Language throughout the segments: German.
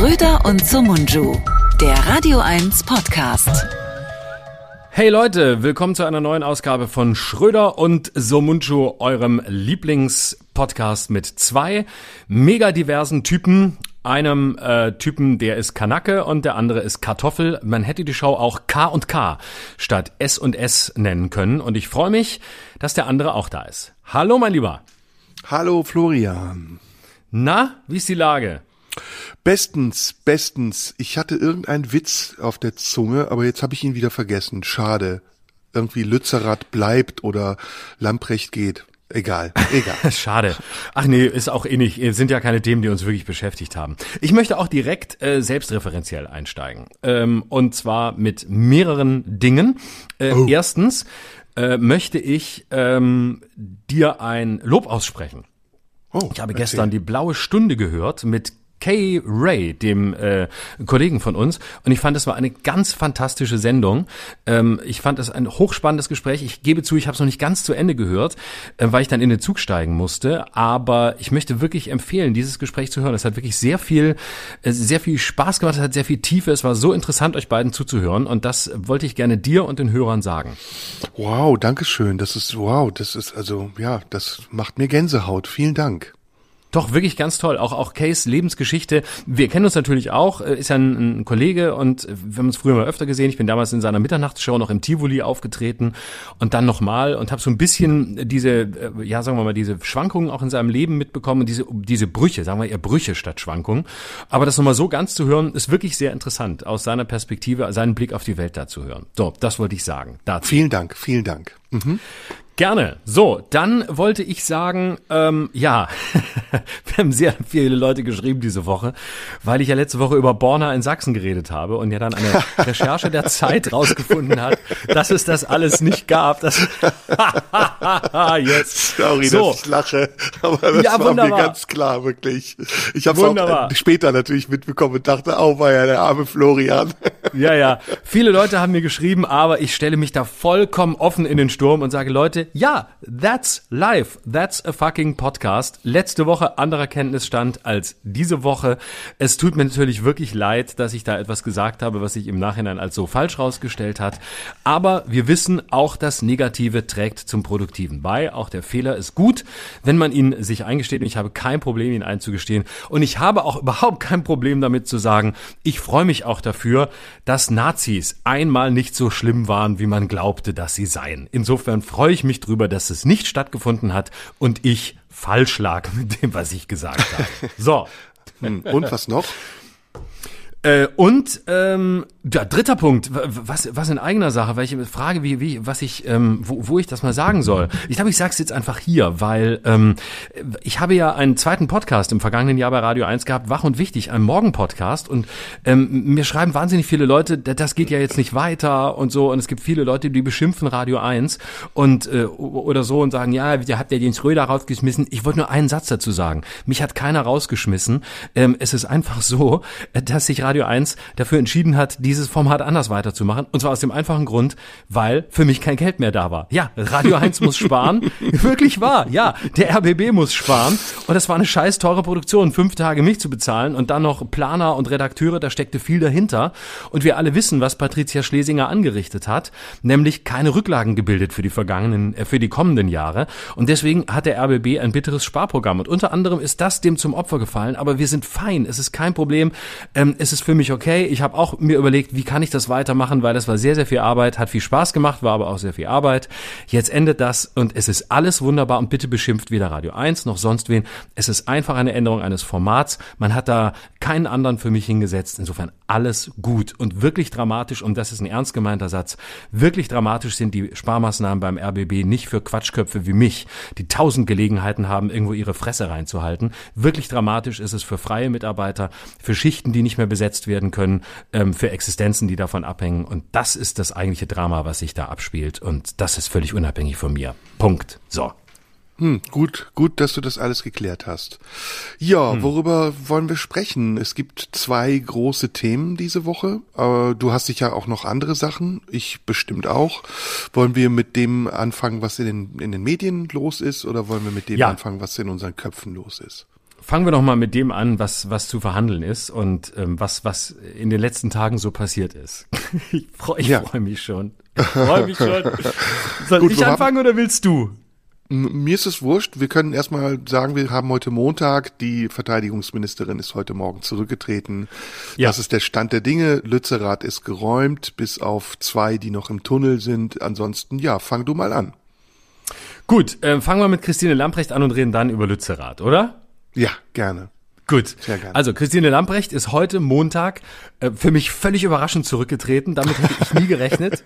Schröder und Sumunju, der Radio 1 Podcast. Hey Leute, willkommen zu einer neuen Ausgabe von Schröder und Somunchu, eurem Lieblingspodcast mit zwei mega diversen Typen. Einem äh, Typen, der ist Kanacke und der andere ist Kartoffel. Man hätte die Show auch K und K statt S und S nennen können. Und ich freue mich, dass der andere auch da ist. Hallo, mein Lieber. Hallo, Florian. Na, wie ist die Lage? Bestens, bestens. Ich hatte irgendeinen Witz auf der Zunge, aber jetzt habe ich ihn wieder vergessen. Schade. Irgendwie Lützerath bleibt oder Lamprecht geht. Egal, egal. Schade. Ach nee, ist auch eh nicht. Sind ja keine Themen, die uns wirklich beschäftigt haben. Ich möchte auch direkt äh, selbstreferenziell einsteigen. Ähm, und zwar mit mehreren Dingen. Äh, oh. Erstens äh, möchte ich ähm, dir ein Lob aussprechen. Oh, ich habe erzähl. gestern die blaue Stunde gehört mit Kay Ray, dem äh, Kollegen von uns. Und ich fand, es war eine ganz fantastische Sendung. Ähm, ich fand es ein hochspannendes Gespräch. Ich gebe zu, ich habe es noch nicht ganz zu Ende gehört, äh, weil ich dann in den Zug steigen musste. Aber ich möchte wirklich empfehlen, dieses Gespräch zu hören. Es hat wirklich sehr viel, äh, sehr viel Spaß gemacht. Es hat sehr viel Tiefe. Es war so interessant, euch beiden zuzuhören. Und das wollte ich gerne dir und den Hörern sagen. Wow, danke schön. Das ist wow. Das ist also ja, das macht mir Gänsehaut. Vielen Dank. Doch, wirklich ganz toll. Auch, auch Case Lebensgeschichte. Wir kennen uns natürlich auch, äh, ist ja ein, ein Kollege und wir haben uns früher mal öfter gesehen. Ich bin damals in seiner Mitternachtsshow noch im Tivoli aufgetreten und dann nochmal und habe so ein bisschen diese, äh, ja, sagen wir mal, diese Schwankungen auch in seinem Leben mitbekommen diese, diese Brüche, sagen wir eher Brüche statt Schwankungen. Aber das nochmal so ganz zu hören, ist wirklich sehr interessant, aus seiner Perspektive, seinen Blick auf die Welt da zu hören. So, das wollte ich sagen. Dazu. Vielen Dank, vielen Dank. Mhm. Gerne. So, dann wollte ich sagen, ähm, ja, wir haben sehr viele Leute geschrieben diese Woche, weil ich ja letzte Woche über Borna in Sachsen geredet habe und ja dann eine Recherche der Zeit rausgefunden hat, dass es das alles nicht gab. Das Jetzt. Sorry, so. dass ich lache, aber das ja, war wunderbar. mir ganz klar, wirklich. Ich habe es auch später natürlich mitbekommen und dachte, oh, war ja der arme Florian. ja, ja. Viele Leute haben mir geschrieben, aber ich stelle mich da vollkommen offen in den Sturm und sage, Leute, ja, that's live. That's a fucking podcast. Letzte Woche anderer Kenntnisstand als diese Woche. Es tut mir natürlich wirklich leid, dass ich da etwas gesagt habe, was sich im Nachhinein als so falsch rausgestellt hat. Aber wir wissen, auch das Negative trägt zum Produktiven bei. Auch der Fehler ist gut, wenn man ihn sich eingesteht. Und ich habe kein Problem, ihn einzugestehen. Und ich habe auch überhaupt kein Problem damit zu sagen, ich freue mich auch dafür, dass Nazis einmal nicht so schlimm waren, wie man glaubte, dass sie seien. Insofern freue ich mich drüber, dass es nicht stattgefunden hat und ich falsch lag mit dem, was ich gesagt habe. So. Hm, und was noch? Äh, und ähm, ja, dritter Punkt, was, was in eigener Sache, weil ich frage, wie, wie, was ich, ähm, wo, wo ich das mal sagen soll. Ich glaube, ich sage es jetzt einfach hier, weil ähm, ich habe ja einen zweiten Podcast im vergangenen Jahr bei Radio 1 gehabt, Wach und Wichtig, ein Morgen-Podcast. Und ähm, mir schreiben wahnsinnig viele Leute, das geht ja jetzt nicht weiter und so. Und es gibt viele Leute, die beschimpfen Radio 1 und äh, oder so und sagen, ja, ihr habt ja den Schröder rausgeschmissen. Ich wollte nur einen Satz dazu sagen. Mich hat keiner rausgeschmissen. Ähm, es ist einfach so, dass sich Radio 1 dafür entschieden hat, dieses Format anders weiterzumachen. Und zwar aus dem einfachen Grund, weil für mich kein Geld mehr da war. Ja, Radio 1 muss sparen. Wirklich wahr. Ja, der RBB muss sparen. Und das war eine scheiß teure Produktion, fünf Tage mich zu bezahlen und dann noch Planer und Redakteure, da steckte viel dahinter. Und wir alle wissen, was Patricia Schlesinger angerichtet hat, nämlich keine Rücklagen gebildet für die vergangenen, äh, für die kommenden Jahre. Und deswegen hat der RBB ein bitteres Sparprogramm. Und unter anderem ist das dem zum Opfer gefallen. Aber wir sind fein. Es ist kein Problem. Ähm, es ist für mich okay. Ich habe auch mir überlegt, wie kann ich das weitermachen, weil das war sehr, sehr viel Arbeit, hat viel Spaß gemacht, war aber auch sehr viel Arbeit. Jetzt endet das und es ist alles wunderbar und bitte beschimpft weder Radio 1 noch sonst wen. Es ist einfach eine Änderung eines Formats. Man hat da keinen anderen für mich hingesetzt. Insofern alles gut und wirklich dramatisch, und das ist ein ernst gemeinter Satz, wirklich dramatisch sind die Sparmaßnahmen beim RBB nicht für Quatschköpfe wie mich, die tausend Gelegenheiten haben, irgendwo ihre Fresse reinzuhalten. Wirklich dramatisch ist es für freie Mitarbeiter, für Schichten, die nicht mehr besetzt werden können, ähm, für Existenzen, die davon abhängen. Und das ist das eigentliche Drama, was sich da abspielt. Und das ist völlig unabhängig von mir. Punkt. So. Hm, gut, gut, dass du das alles geklärt hast. Ja, hm. worüber wollen wir sprechen? Es gibt zwei große Themen diese Woche. Äh, du hast sicher auch noch andere Sachen. Ich bestimmt auch. Wollen wir mit dem anfangen, was in den, in den Medien los ist, oder wollen wir mit dem ja. anfangen, was in unseren Köpfen los ist? Fangen wir doch mal mit dem an, was, was zu verhandeln ist und ähm, was, was in den letzten Tagen so passiert ist. ich freue Ja. freu mich schon. Ich freue mich schon. Soll Gut, ich wir haben- anfangen oder willst du? Mir ist es wurscht. Wir können erstmal sagen, wir haben heute Montag. Die Verteidigungsministerin ist heute Morgen zurückgetreten. Ja. Das ist der Stand der Dinge. Lützerath ist geräumt, bis auf zwei, die noch im Tunnel sind. Ansonsten, ja, fang du mal an. Gut, äh, fangen wir mit Christine Lamprecht an und reden dann über Lützerath, oder? Ja, gerne. Gut. Sehr gerne. Also Christine Lamprecht ist heute Montag äh, für mich völlig überraschend zurückgetreten. Damit hätte ich nie gerechnet.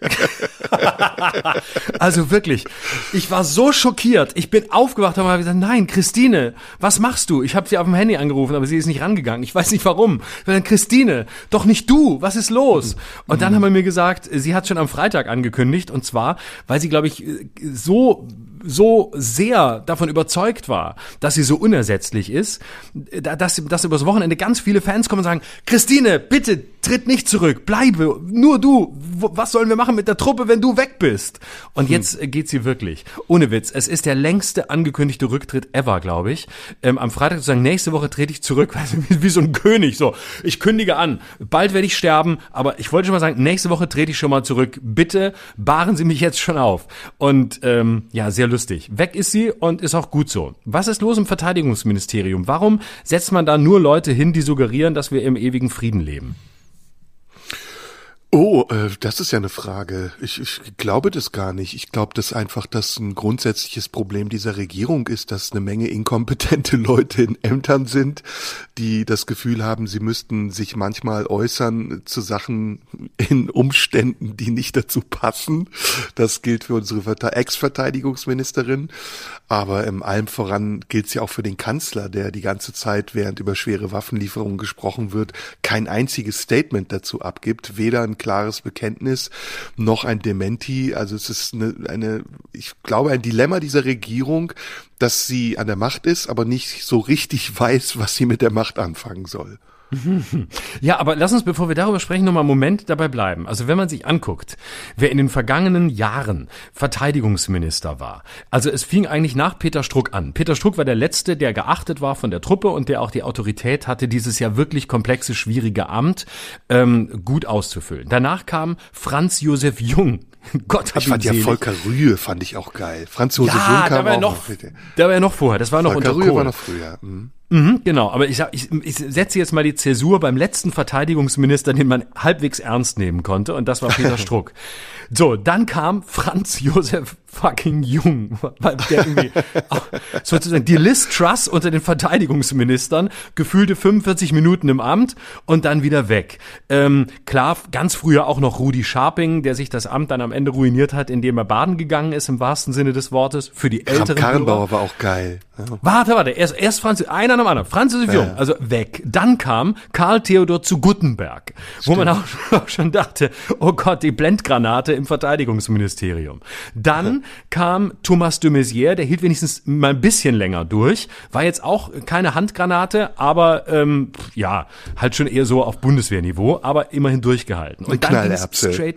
also wirklich, ich war so schockiert. Ich bin aufgewacht und habe gesagt, nein, Christine, was machst du? Ich habe sie auf dem Handy angerufen, aber sie ist nicht rangegangen. Ich weiß nicht warum. Ich dann, Christine, doch nicht du. Was ist los? Und dann haben wir mir gesagt, sie hat schon am Freitag angekündigt und zwar, weil sie, glaube ich, so so sehr davon überzeugt war, dass sie so unersetzlich ist, da- dass, dass übers Wochenende ganz viele Fans kommen und sagen, Christine, bitte tritt nicht zurück, bleibe, nur du, was sollen wir machen mit der Truppe, wenn du weg bist? Und jetzt äh, geht sie wirklich. Ohne Witz, es ist der längste angekündigte Rücktritt ever, glaube ich. Ähm, am Freitag zu sagen, nächste Woche trete ich zurück, weißt du, wie, wie so ein König, so, ich kündige an, bald werde ich sterben, aber ich wollte schon mal sagen, nächste Woche trete ich schon mal zurück, bitte bahren Sie mich jetzt schon auf. Und ähm, ja, sehr lustig. Weg ist sie und ist auch gut so. Was ist los im Verteidigungsministerium? Warum setzt man da nur Leute hin, die suggerieren, dass wir im ewigen Frieden leben? Oh, äh, das ist ja eine Frage. Ich, ich glaube das gar nicht. Ich glaube, dass einfach das ein grundsätzliches Problem dieser Regierung ist, dass eine Menge inkompetente Leute in Ämtern sind, die das Gefühl haben, sie müssten sich manchmal äußern zu Sachen in Umständen, die nicht dazu passen. Das gilt für unsere Verte- Ex-Verteidigungsministerin. Aber im allem voran gilt es ja auch für den Kanzler, der die ganze Zeit, während über schwere Waffenlieferungen gesprochen wird, kein einziges Statement dazu abgibt, weder ein klares Bekenntnis noch ein Dementi. Also es ist eine, eine ich glaube, ein Dilemma dieser Regierung, dass sie an der Macht ist, aber nicht so richtig weiß, was sie mit der Macht anfangen soll. Ja, aber lass uns, bevor wir darüber sprechen, noch mal einen Moment dabei bleiben. Also wenn man sich anguckt, wer in den vergangenen Jahren Verteidigungsminister war. Also es fing eigentlich nach Peter Struck an. Peter Struck war der Letzte, der geachtet war von der Truppe und der auch die Autorität hatte, dieses ja wirklich komplexe, schwierige Amt ähm, gut auszufüllen. Danach kam Franz Josef Jung. Gott hab Ich fand ja. Volker Rühe fand ich auch geil. Franz Josef Jung ja, kam da war auch er noch, noch. da war er noch vorher. Das war noch Volker unter Rühe Kohl. war noch früher. Mhm. Mhm, genau, aber ich, ich, ich setze jetzt mal die Zäsur beim letzten Verteidigungsminister, den man halbwegs ernst nehmen konnte, und das war Peter Struck. So, dann kam Franz Josef fucking Jung, weil der irgendwie sozusagen die Liz Truss unter den Verteidigungsministern, gefühlte 45 Minuten im Amt und dann wieder weg. Ähm, klar, ganz früher auch noch Rudi Scharping, der sich das Amt dann am Ende ruiniert hat, indem er baden gegangen ist, im wahrsten Sinne des Wortes, für die älteren Karrenbauer war auch geil. Ja. Warte, warte, erst, erst Franz, einer nach dem anderen. Franz Josef Jung, Ja. also weg. Dann kam Karl Theodor zu Guttenberg, wo man auch, auch schon dachte, oh Gott, die Blendgranate im Verteidigungsministerium. Dann kam Thomas de Maizière, der hielt wenigstens mal ein bisschen länger durch, war jetzt auch keine Handgranate, aber ähm, ja, halt schon eher so auf Bundeswehrniveau, aber immerhin durchgehalten. Und dann straight,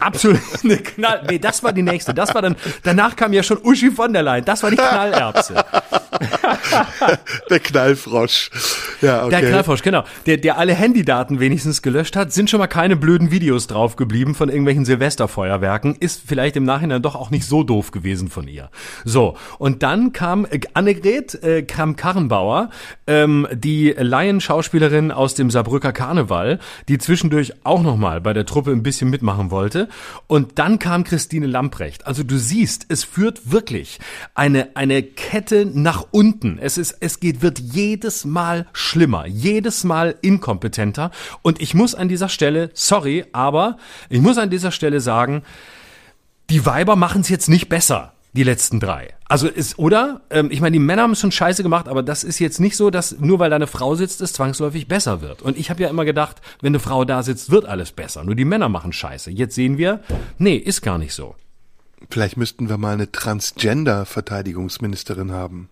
absolut eine Knall, nee, das war die nächste, das war dann, danach kam ja schon Uschi von der Leyen, das war die Knallerbse. Der Knallfrosch. Ja, okay. Der Knallfrosch, genau. Der, der alle Handydaten wenigstens gelöscht hat, sind schon mal keine blöden Videos drauf geblieben von irgendwelchen Silvesterfeuerwerken. Ist vielleicht im Nachhinein doch auch nicht so doof gewesen von ihr. So, und dann kam äh, Annegret äh, Kramp-Karrenbauer, ähm, die Laienschauspielerin aus dem Saarbrücker Karneval, die zwischendurch auch nochmal bei der Truppe ein bisschen mitmachen wollte. Und dann kam Christine Lamprecht. Also du siehst, es führt wirklich eine, eine Kette nach unten. Es ist, es geht, wird jedes Mal schlimmer, jedes Mal inkompetenter. Und ich muss an dieser Stelle, sorry, aber ich muss an dieser Stelle sagen, die Weiber machen es jetzt nicht besser, die letzten drei. Also ist, oder? Ähm, ich meine, die Männer haben es schon scheiße gemacht, aber das ist jetzt nicht so, dass nur weil da eine Frau sitzt, es zwangsläufig besser wird. Und ich habe ja immer gedacht, wenn eine Frau da sitzt, wird alles besser. Nur die Männer machen scheiße. Jetzt sehen wir, nee, ist gar nicht so. Vielleicht müssten wir mal eine Transgender-Verteidigungsministerin haben.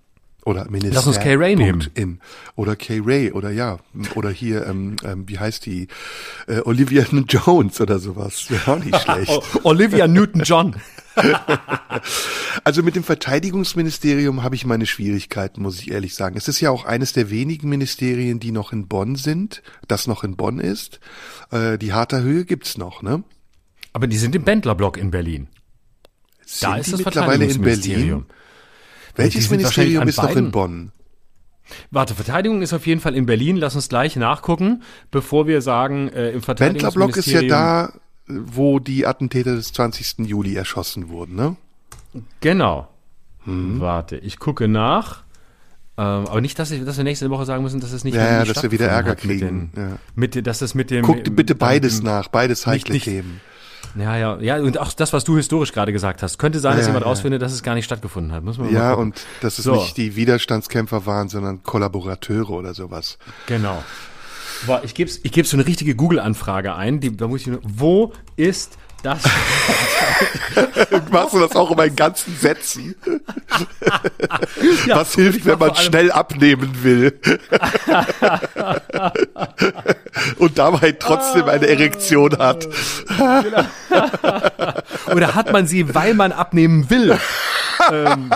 Oder Minister. Lass uns Kay Ray nehmen. In. Oder Kay Ray oder ja. Oder hier, ähm, ähm, wie heißt die? Äh, Olivia Jones oder sowas. Wäre auch nicht schlecht. Olivia Newton-John. Also mit dem Verteidigungsministerium habe ich meine Schwierigkeiten, muss ich ehrlich sagen. Es ist ja auch eines der wenigen Ministerien, die noch in Bonn sind, das noch in Bonn ist. Äh, die Harter Höhe gibt's noch, ne? Aber die sind im Bendlerblock in Berlin. Sind Da ist die das mittlerweile in. Berlin? Welches Ministerium ist noch in. Bonn? Warte, Verteidigung ist auf jeden Fall in Berlin. Lass uns gleich nachgucken, bevor wir sagen, äh, im Bendlerblock ist ja Verteidigungsministerium. da, wo die Attentäter des 20. Juli erschossen wurden, ne? Genau. Hm. Warte, ich gucke nach. Ähm, aber nicht, dass, ich, dass wir nächste Woche sagen müssen, dass es nicht Ja, mehr ja, dass wir wieder Ärger hat mit kriegen, Den, ja. mit, dass es mit dem. Guck dir bitte beides nach, beides heikle Themen. Ja, ja, ja. Und auch das, was du historisch gerade gesagt hast. Könnte sein, dass Ja, jemand ja. rausfindet, dass es gar nicht stattgefunden hat. Muss man Ja, und dass es So. nicht die Widerstandskämpfer waren, sondern Kollaborateure oder sowas. Genau. Boah, ich gebe ich geb so eine richtige Google-Anfrage ein. Die, da muss ich nur, wo ist das? Machst du das auch in meinen ganzen Sätzen? Ja, Was hilft, wenn man schnell abnehmen will? Und dabei trotzdem eine Erektion hat. Oder hat man sie, weil man abnehmen will? ähm,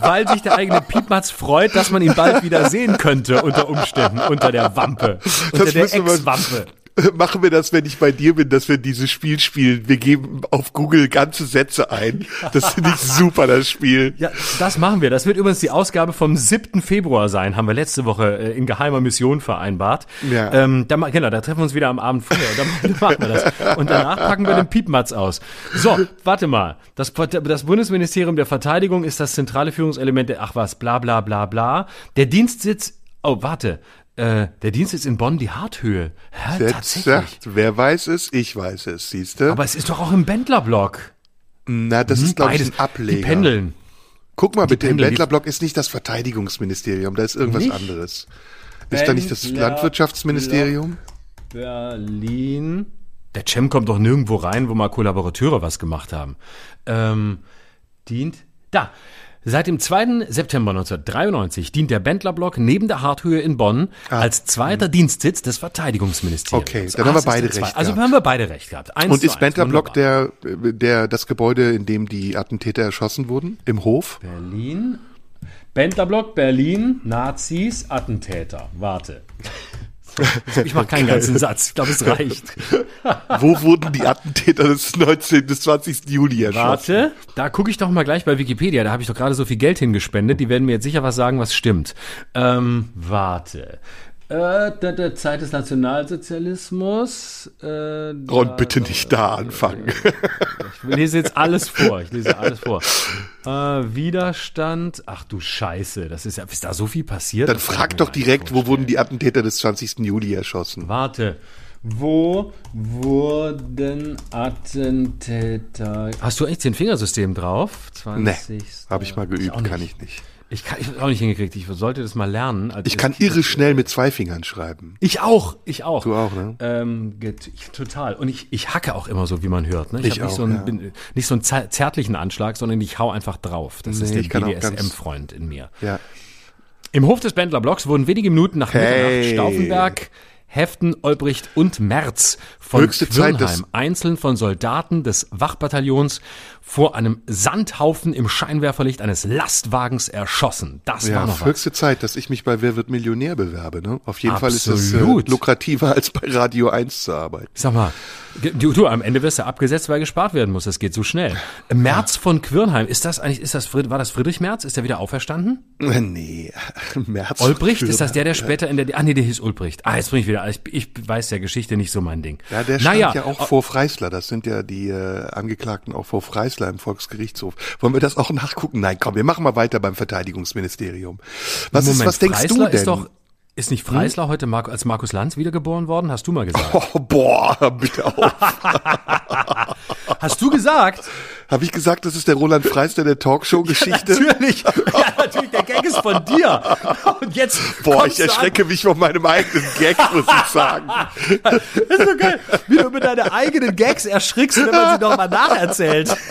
weil sich der eigene Piepmatz freut, dass man ihn bald wieder sehen könnte unter Umständen, unter der Wampe, unter Das der Ex-Wampe. Machen wir das, wenn ich bei dir bin, dass wir dieses Spiel spielen. Wir geben auf Google ganze Sätze ein. Das finde ich super, das Spiel. Ja, das machen wir. Das wird übrigens die Ausgabe vom 7. Februar sein, haben wir letzte Woche äh, in geheimer Mission vereinbart. Ja. Ähm, da, genau, da treffen wir uns wieder am Abend vorher. Da, da machen wir das. Und danach packen wir den Piepmatz aus. So, warte mal. Das, das Bundesministerium der Verteidigung ist das zentrale Führungselement der, ach was, bla bla bla bla. Der Dienstsitz, oh, warte. Äh, der Dienstsitz in Bonn, die Harthöhe. Hä, Jetzt tatsächlich. sagt, wer weiß es? Ich weiß es, siehste. Aber es ist doch auch im Bendlerblock. Na, das ist, glaube ich, ein Ableger. Die pendeln. Guck mal bitte, im pendeln, die- Bendlerblock ist nicht das Verteidigungsministerium, da ist irgendwas Nicht? anderes. Ist da nicht das Landwirtschaftsministerium? Berlin. Der Cem kommt doch nirgendwo rein, wo mal Kollaborateure was gemacht haben. Ähm, dient. Da. Seit dem 2. September 1993 dient der Bendlerblock neben der Harthöhe in Bonn als zweiter Dienstsitz des Verteidigungsministeriums. Ah. Okay, dann haben wir beide recht Also haben wir beide recht gehabt. Eins Und ist Wunderbar. der, der, das Gebäude, in dem die Attentäter erschossen wurden? Im Hof? Berlin. Bendlerblock, Berlin, Nazis, Attentäter. Warte. Ich mache keinen ganzen Satz. Ich glaube, es reicht. Wo wurden die Attentäter des 19. des 20. Juli erschossen? Warte, da gucke ich doch mal gleich bei Wikipedia. Da habe ich doch gerade so viel Geld hingespendet. Die werden mir jetzt sicher was sagen, was stimmt. Ähm, warte. Äh, da, Zeit des Nationalsozialismus. Äh, Und bitte nicht da anfangen. Ich lese jetzt alles vor. Ich lese alles vor. Äh, Widerstand. Ach du Scheiße, das ist ja, ist da so viel passiert? Dann ich frag doch direkt, wo wurden die Attentäter des 20. Juli erschossen? Warte. Wo wurden Attentäter. Hast du echt den Fingersystem drauf? 20. Nee, habe ich mal geübt, nicht. kann ich nicht. Ich kann ich hab's auch nicht hingekriegt. Ich sollte das mal lernen. Also Ich kann irre schnell mit zwei Fingern schreiben. Ich auch, ich auch. Du auch, ne? Ähm, total. Und ich, ich hacke auch immer so, wie man hört. Ne? Ich, Ich habe nicht, so einen, ja. bin, nicht so einen zärtlichen Anschlag, sondern ich hau einfach drauf. Das ist Nee, der auch ganz- BDSM-Freund in mir. Ja. Im Hof des Bendlerblocks wurden wenige Minuten nach Hey. Mitternacht Stauffenberg, Heften, Olbricht und Merz von Höchste Zeit, einzeln von Soldaten des Wachbataillons, vor einem Sandhaufen im Scheinwerferlicht eines Lastwagens erschossen. Das war Ja, noch was. höchste Zeit, dass ich mich bei Wer wird Millionär bewerbe. Ne? Auf jeden Fall ist es äh, Absolut. lukrativer, als bei Radio 1 zu arbeiten. Sag mal, du, du, am Ende wirst du abgesetzt, weil gespart werden muss. Das geht so schnell. Merz von Quirnheim, ist das eigentlich, ist das, war das Friedrich Merz? Ist der wieder auferstanden? Äh, Nee, März. Olbricht, ist das der, der später in der, ah nee, der hieß Ulbricht. Ah, jetzt bin ich wieder, ich, ich weiß der Geschichte nicht so mein Ding. Ja, der stand naja, ja auch vor Freisler. Das sind ja die äh, Angeklagten auch vor Freisler im Volksgerichtshof. Wollen wir das auch nachgucken? Nein, komm, wir machen mal weiter beim Verteidigungsministerium. Was ist, Moment, was denkst Freisler du denn? Ist, doch, ist nicht Freisler heute Mar als Markus Lanz wiedergeboren worden? Hast du mal gesagt. oh, boah, bitte auf. Hast du gesagt? Habe ich gesagt, das ist der Roland Freister der Talkshow-Geschichte? Ja, natürlich. Ja, natürlich. Der Gag ist von dir. Und jetzt. Boah, ich erschrecke mich von meinem eigenen Gag, muss ich sagen. Das ist so geil, wie du mit deinen eigenen Gags erschrickst, wenn man sie nochmal nacherzählt.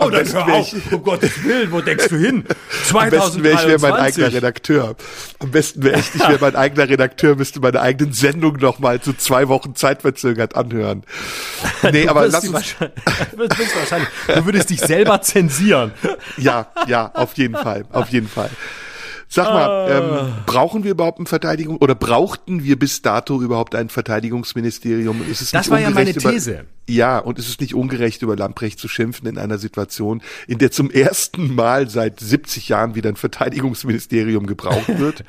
Oh, dann hör auf. Um Gottes Willen, wo denkst du hin? Am besten wäre ich wäre mein eigener Redakteur. Am besten wäre ich, ich wäre mein eigener Redakteur, müsste meine eigenen Sendungen nochmal zu zwei Wochen zeitverzögert anhören. Nee, Du aber lass uns, wahrscheinlich- wahrscheinlich. Du würdest dich selber zensieren. ja, ja, auf jeden Fall, auf jeden Fall. Sag Ah. mal, ähm, brauchen wir überhaupt ein Verteidigung oder brauchten wir bis dato überhaupt ein Verteidigungsministerium? Ist es Das war ja meine These. Ja, und ist es nicht ungerecht, über Lamprecht zu schimpfen in einer Situation, in der zum ersten Mal seit 70 Jahren wieder ein Verteidigungsministerium gebraucht wird?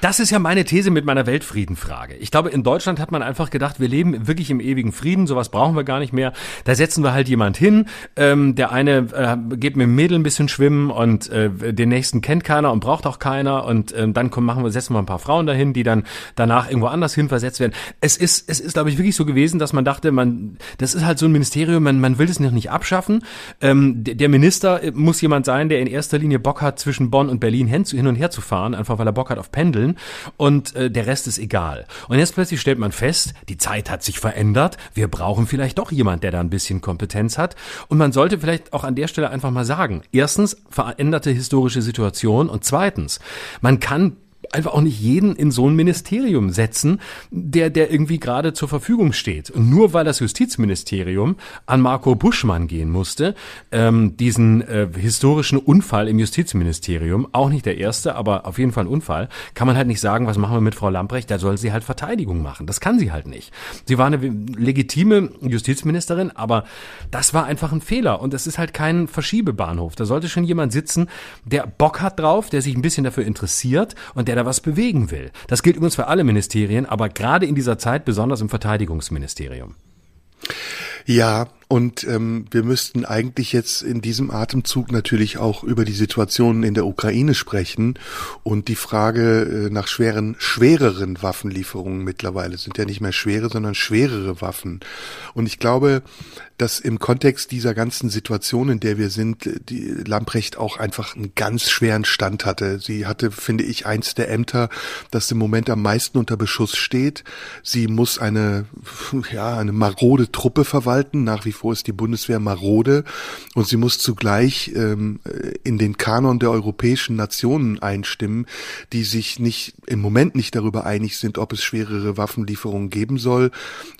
Das ist ja meine These mit meiner Weltfriedenfrage. Ich glaube, in Deutschland hat man einfach gedacht, wir leben wirklich im ewigen Frieden, sowas brauchen wir gar nicht mehr. Da setzen wir halt jemand hin. Ähm, der eine äh, geht mit dem Mädel ein bisschen schwimmen und äh, den nächsten kennt keiner und braucht auch keiner. Und ähm, dann kommen, machen wir, setzen wir ein paar Frauen dahin, die dann danach irgendwo anders hin versetzt werden. Es ist, es ist, glaube ich, wirklich so gewesen, dass man dachte, man, das ist halt so ein Ministerium, man, man will es noch nicht abschaffen. Ähm, der, Minister äh, muss jemand sein, der in erster Linie Bock hat, zwischen Bonn und Berlin hin, hin und her zu fahren, einfach weil er Bock hat auf Pendeln. Und äh, der Rest ist egal. Und jetzt plötzlich stellt man fest, die Zeit hat sich verändert. Wir brauchen vielleicht doch jemand, der da ein bisschen Kompetenz hat. Und man sollte vielleicht auch an der Stelle einfach mal sagen, erstens, veränderte historische Situation und zweitens, man kann einfach auch nicht jeden in so ein Ministerium setzen, der, der irgendwie gerade zur Verfügung steht. Und nur weil das Justizministerium an Marco Buschmann gehen musste, ähm, diesen äh, historischen Unfall im Justizministerium, auch nicht der erste, aber auf jeden Fall ein Unfall, kann man halt nicht sagen, was machen wir mit Frau Lamprecht, da soll sie halt Verteidigung machen. Das kann sie halt nicht. Sie war eine legitime Justizministerin, aber das war einfach ein Fehler und es ist halt kein Verschiebebahnhof. Da sollte schon jemand sitzen, der Bock hat drauf, der sich ein bisschen dafür interessiert und der da was bewegen will. Das gilt übrigens für alle Ministerien, aber gerade in dieser Zeit besonders im Verteidigungsministerium. Ja, und ähm, wir müssten eigentlich jetzt in diesem Atemzug natürlich auch über die Situation in der Ukraine sprechen und die Frage äh, nach schweren, schwereren Waffenlieferungen mittlerweile sind ja nicht mehr schwere, sondern schwerere Waffen. Und ich glaube, dass im Kontext dieser ganzen Situation, in der wir sind, die Lamprecht auch einfach einen ganz schweren Stand hatte. Sie hatte, finde ich, eins der Ämter, das im Moment am meisten unter Beschuss steht. Sie muss eine, ja, eine marode Truppe verwalten. Nach wie vor ist die Bundeswehr marode und sie muss zugleich ähm, in den Kanon der europäischen Nationen einstimmen, die sich nicht im Moment nicht darüber einig sind, ob es schwerere Waffenlieferungen geben soll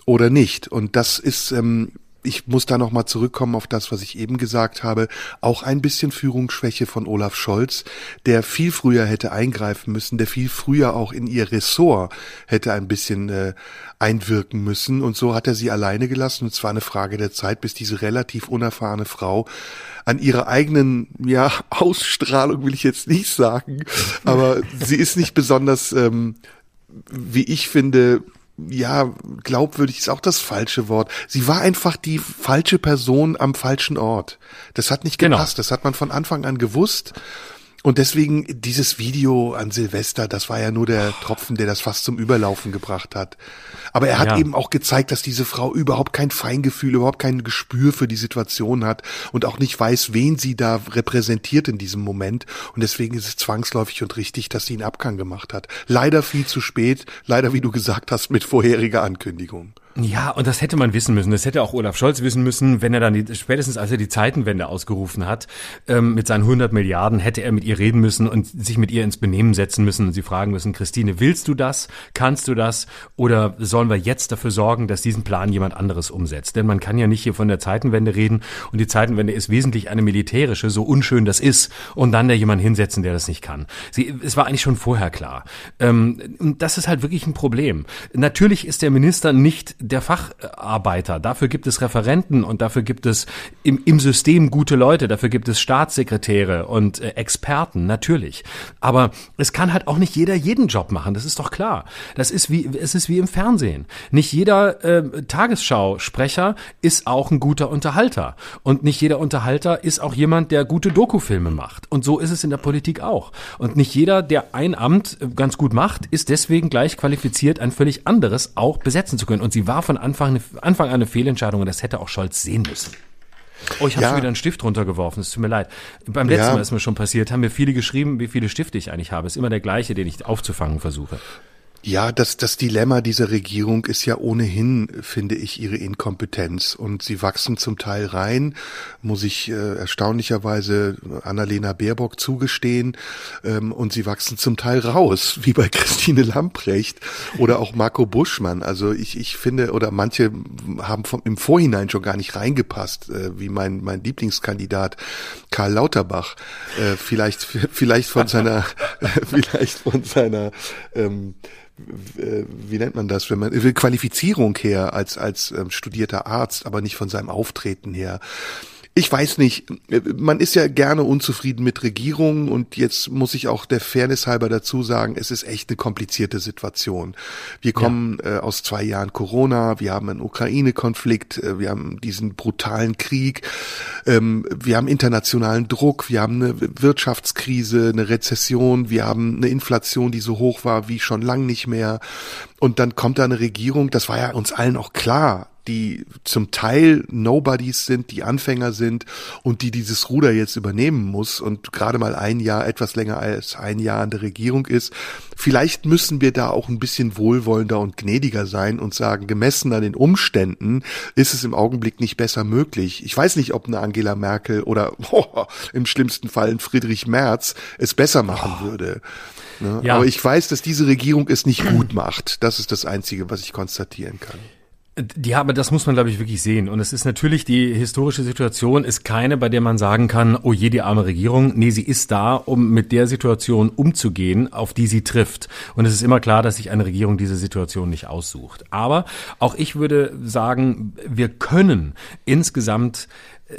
oder nicht. Und das ist ähm, ich muss da nochmal zurückkommen auf das, was ich eben gesagt habe, auch ein bisschen Führungsschwäche von Olaf Scholz, der viel früher hätte eingreifen müssen, der viel früher auch in ihr Ressort hätte ein bisschen äh, einwirken müssen. Und so hat er sie alleine gelassen. Und zwar eine Frage der Zeit, bis diese relativ unerfahrene Frau an ihrer eigenen, ja, Ausstrahlung will ich jetzt nicht sagen, aber sie ist nicht besonders, ähm, wie ich finde, ja, glaubwürdig ist auch das falsche Wort. Sie war einfach die falsche Person am falschen Ort. Das hat nicht Genau. gepasst. Das hat man von Anfang an gewusst. Und deswegen dieses Video an Silvester, das war ja nur der Tropfen, der das fast zum Überlaufen gebracht hat. Aber er hat Ja. eben auch gezeigt, dass diese Frau überhaupt kein Feingefühl, überhaupt kein Gespür für die Situation hat und auch nicht weiß, wen sie da repräsentiert in diesem Moment. Und deswegen ist es zwangsläufig und richtig, dass sie einen Abgang gemacht hat. Leider viel zu spät, leider, wie du gesagt hast, mit vorheriger Ankündigung. Ja, und das hätte man wissen müssen. Das hätte auch Olaf Scholz wissen müssen, wenn er dann die, spätestens als er die Zeitenwende ausgerufen hat, ähm, mit seinen 100 Milliarden hätte er mit ihr reden müssen und sich mit ihr ins Benehmen setzen müssen und sie fragen müssen, Christine, willst du das? Kannst du das? Oder sollen wir jetzt dafür sorgen, dass diesen Plan jemand anderes umsetzt? Denn man kann ja nicht hier von der Zeitenwende reden und die Zeitenwende ist wesentlich eine militärische, so unschön das ist, und dann da jemand hinsetzen, der das nicht kann. Sie, es war eigentlich schon vorher klar. Ähm, und das ist halt wirklich ein Problem. Natürlich ist der Minister nicht der Facharbeiter. Dafür gibt es Referenten und dafür gibt es im, im System gute Leute, dafür gibt es Staatssekretäre und äh, Experten, natürlich. Aber es kann halt auch nicht jeder jeden Job machen, das ist doch klar. Das ist wie, es ist wie im Fernsehen. Nicht jeder äh, Tagesschausprecher ist auch ein guter Unterhalter. Und nicht jeder Unterhalter ist auch jemand, der gute Dokufilme macht. Und so ist es in der Politik auch. Und nicht jeder, der ein Amt äh, ganz gut macht, ist deswegen gleich qualifiziert, ein völlig anderes auch besetzen zu können. Und sie war von Anfang, Anfang an eine Fehlentscheidung und das hätte auch Scholz sehen müssen. Oh, ich habe ja. schon wieder einen Stift runtergeworfen. Es tut mir leid. Beim letzten ja. Mal ist mir schon passiert, haben mir viele geschrieben, wie viele Stifte ich eigentlich habe. Ist immer der gleiche, den ich aufzufangen versuche. Ja, das, das Dilemma dieser Regierung ist ja ohnehin, finde ich, ihre Inkompetenz. Und sie wachsen zum Teil rein, muss ich äh, erstaunlicherweise Annalena Baerbock zugestehen. Ähm, und sie wachsen zum Teil raus, wie bei Christine Lamprecht oder auch Marco Buschmann. Also ich, ich finde, oder manche haben vom, im Vorhinein schon gar nicht reingepasst, äh, wie mein, mein Lieblingskandidat Karl Lauterbach. Äh, vielleicht, vielleicht von seiner, vielleicht von seiner, ähm, wie nennt man das, wenn man Qualifizierung her als als ähm, studierter Arzt, aber nicht von seinem Auftreten her ich weiß nicht, man ist ja gerne unzufrieden mit Regierungen und jetzt muss ich auch der Fairness halber dazu sagen, es ist echt eine komplizierte Situation. Wir kommen ja. äh, aus zwei Jahren Corona, wir haben einen Ukraine-Konflikt, äh, wir haben diesen brutalen Krieg, ähm, wir haben internationalen Druck, wir haben eine Wirtschaftskrise, eine Rezession, wir haben eine Inflation, die so hoch war wie schon lang nicht mehr. Und dann kommt da eine Regierung, das war ja uns allen auch klar, die zum Teil Nobodies sind, die Anfänger sind und die dieses Ruder jetzt übernehmen muss und gerade mal ein Jahr, etwas länger als ein Jahr an der Regierung ist. Vielleicht müssen wir da auch ein bisschen wohlwollender und gnädiger sein und sagen, gemessen an den Umständen ist es im Augenblick nicht besser möglich. Ich weiß nicht, ob eine Angela Merkel oder oh, im schlimmsten Fall ein Friedrich Merz es besser machen oh. würde. Ne? Ja. Aber ich weiß, dass diese Regierung es nicht gut macht. Das ist das Einzige, was ich konstatieren kann. Ja, aber das muss man, glaube ich, wirklich sehen. Und es ist natürlich, die historische Situation ist keine, bei der man sagen kann, oh je, die arme Regierung. Nee, sie ist da, um mit der Situation umzugehen, auf die sie trifft. Und es ist immer klar, dass sich eine Regierung diese Situation nicht aussucht. Aber auch ich würde sagen, wir können insgesamt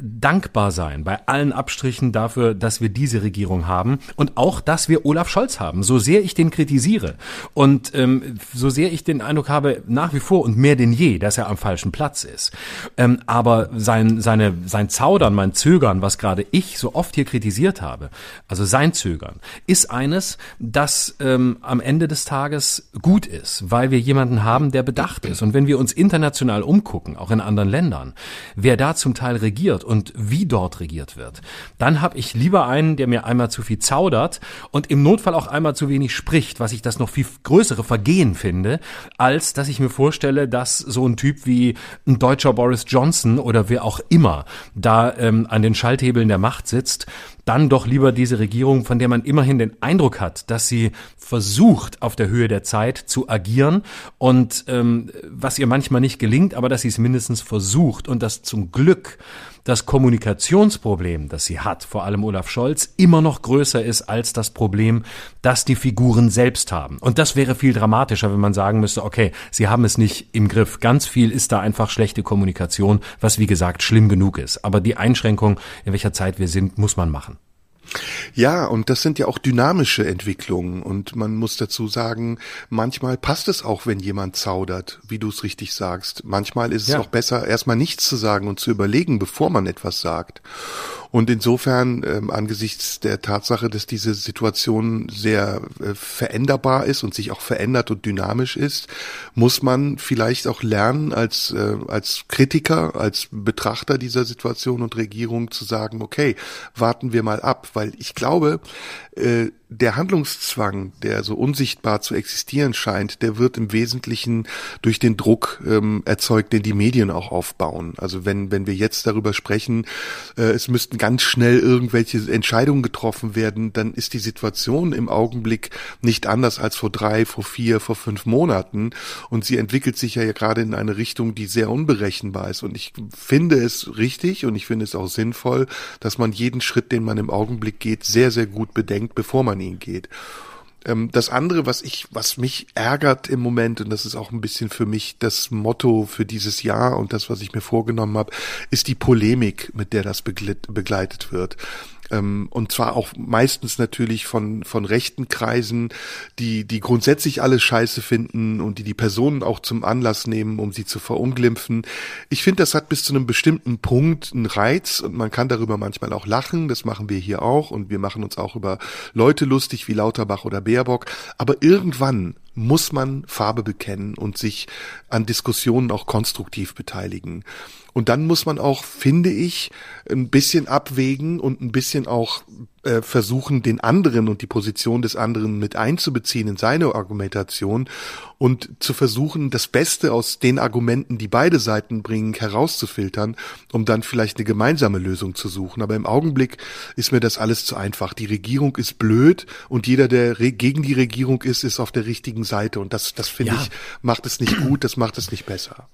dankbar sein bei allen Abstrichen dafür, dass wir diese Regierung haben und auch, dass wir Olaf Scholz haben. So sehr ich den kritisiere und ähm, so sehr ich den Eindruck habe, nach wie vor und mehr denn je, dass er am falschen Platz ist. Ähm, aber sein, seine, sein Zaudern, mein Zögern, was gerade ich so oft hier kritisiert habe, also sein Zögern, ist eines, das ähm, am Ende des Tages gut ist, weil wir jemanden haben, der bedacht ist. Und wenn wir uns international umgucken, auch in anderen Ländern, wer da zum Teil regiert, und wie dort regiert wird, dann habe ich lieber einen, der mir einmal zu viel zaudert und im Notfall auch einmal zu wenig spricht, was ich das noch viel größere Vergehen finde, als dass ich mir vorstelle, dass so ein Typ wie ein deutscher Boris Johnson oder wer auch immer da ähm, an den Schalthebeln der Macht sitzt dann doch lieber diese Regierung, von der man immerhin den Eindruck hat, dass sie versucht, auf der Höhe der Zeit zu agieren und ähm, was ihr manchmal nicht gelingt, aber dass sie es mindestens versucht und dass zum Glück das Kommunikationsproblem, das sie hat, vor allem Olaf Scholz, immer noch größer ist als das Problem, das die Figuren selbst haben. Und das wäre viel dramatischer, wenn man sagen müsste, okay, sie haben es nicht im Griff. Ganz viel ist da einfach schlechte Kommunikation, was wie gesagt schlimm genug ist. Aber die Einschränkung, in welcher Zeit wir sind, muss man machen. Ja, und das sind ja auch dynamische Entwicklungen. Und man muss dazu sagen, manchmal passt es auch, wenn jemand zaudert, wie du es richtig sagst. Manchmal ist es ja. auch besser, erstmal nichts zu sagen und zu überlegen, bevor man etwas sagt. Und insofern, ähm, angesichts der Tatsache, dass diese Situation sehr äh, veränderbar ist und sich auch verändert und dynamisch ist, muss man vielleicht auch lernen, als, äh, als Kritiker, als Betrachter dieser Situation und Regierung zu sagen, okay, warten wir mal ab, weil ich glaube, äh, der Handlungszwang, der so unsichtbar zu existieren scheint, der wird im Wesentlichen durch den Druck ähm, erzeugt, den die Medien auch aufbauen. Also wenn, wenn wir jetzt darüber sprechen, äh, es müssten ganz schnell irgendwelche Entscheidungen getroffen werden, dann ist die Situation im Augenblick nicht anders als vor drei, vor vier, vor fünf Monaten. Und sie entwickelt sich ja gerade in eine Richtung, die sehr unberechenbar ist. Und ich finde es richtig und ich finde es auch sinnvoll, dass man jeden Schritt, den man im Augenblick geht, sehr, sehr gut bedenkt, bevor man ihn geht. Ähm, das andere, was ich, was mich ärgert im Moment, und das ist auch ein bisschen für mich das Motto für dieses Jahr und das, was ich mir vorgenommen habe, ist die Polemik, mit der das begleitet wird. Ähm, und zwar auch meistens natürlich von, von rechten Kreisen, die, die grundsätzlich alles scheiße finden und die die Personen auch zum Anlass nehmen, um sie zu verunglimpfen. Ich finde, das hat bis zu einem bestimmten Punkt einen Reiz und man kann darüber manchmal auch lachen. Das machen wir hier auch und wir machen uns auch über Leute lustig wie Lauterbach oder Baerbock. Aber irgendwann muss man Farbe bekennen und sich an Diskussionen auch konstruktiv beteiligen. Und dann muss man auch, finde ich, ein bisschen abwägen und ein bisschen auch äh, versuchen, den anderen und die Position des anderen mit einzubeziehen in seine Argumentation und zu versuchen, das Beste aus den Argumenten, die beide Seiten bringen, herauszufiltern, um dann vielleicht eine gemeinsame Lösung zu suchen. Aber im Augenblick ist mir das alles zu einfach. Die Regierung ist blöd und jeder, der gegen die Regierung ist, ist auf der richtigen Seite. Und das, das finde ja. ich, macht es nicht gut, das macht es nicht besser.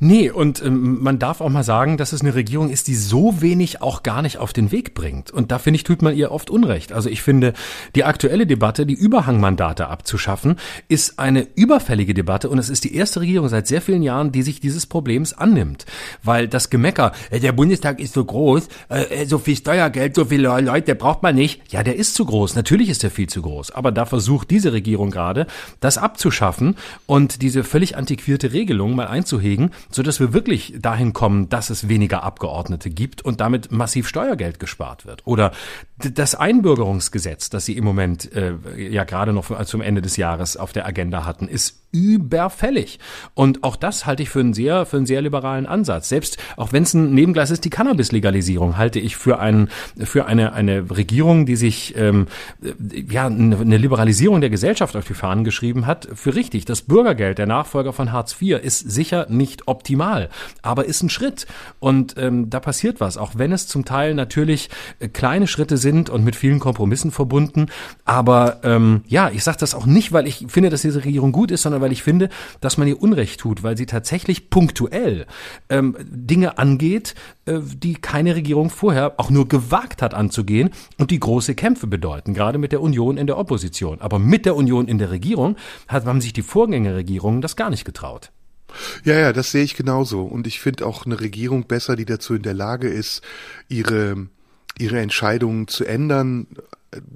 Nee, und ähm, man darf auch mal sagen, dass es eine Regierung ist, die so wenig auch gar nicht auf den Weg bringt. Und da finde ich, tut man ihr oft Unrecht. Also ich finde, die aktuelle Debatte, die Überhangmandate abzuschaffen, ist eine überfällige Debatte und es ist die erste Regierung seit sehr vielen Jahren, die sich dieses Problems annimmt. Weil das Gemecker, äh, der Bundestag ist so groß, äh, äh, so viel Steuergeld, so viele Leute braucht man nicht. Ja, der ist zu groß. Natürlich ist er viel zu groß. Aber da versucht diese Regierung gerade, das abzuschaffen und diese völlig antiquierte Regelung mal einzuhegen so dass wir wirklich dahin kommen, dass es weniger Abgeordnete gibt und damit massiv Steuergeld gespart wird. Oder das Einbürgerungsgesetz, das Sie im Moment äh, ja gerade noch zum Ende des Jahres auf der Agenda hatten, ist überfällig. Und auch das halte ich für einen sehr, für einen sehr liberalen Ansatz. Selbst auch wenn es ein Nebengleis ist, die Cannabis-Legalisierung halte ich für einen, für eine, eine Regierung, die sich, ähm, ja, eine Liberalisierung der Gesellschaft auf die Fahnen geschrieben hat, für richtig. Das Bürgergeld, der Nachfolger von Hartz IV, ist sicher nicht optimal, aber ist ein Schritt. Und ähm, da passiert was, auch wenn es zum Teil natürlich äh, kleine Schritte sind und mit vielen Kompromissen verbunden. Aber ähm, ja, ich sage das auch nicht, weil ich finde, dass diese Regierung gut ist, sondern weil ich finde, dass man ihr Unrecht tut, weil sie tatsächlich punktuell ähm, Dinge angeht, äh, die keine Regierung vorher auch nur gewagt hat anzugehen und die große Kämpfe bedeuten, gerade mit der Union in der Opposition. Aber mit der Union in der Regierung hat, haben sich die Vorgängerregierungen das gar nicht getraut. Ja, ja, das sehe ich genauso. Und ich finde auch eine Regierung besser, die dazu in der Lage ist, ihre, ihre Entscheidungen zu ändern,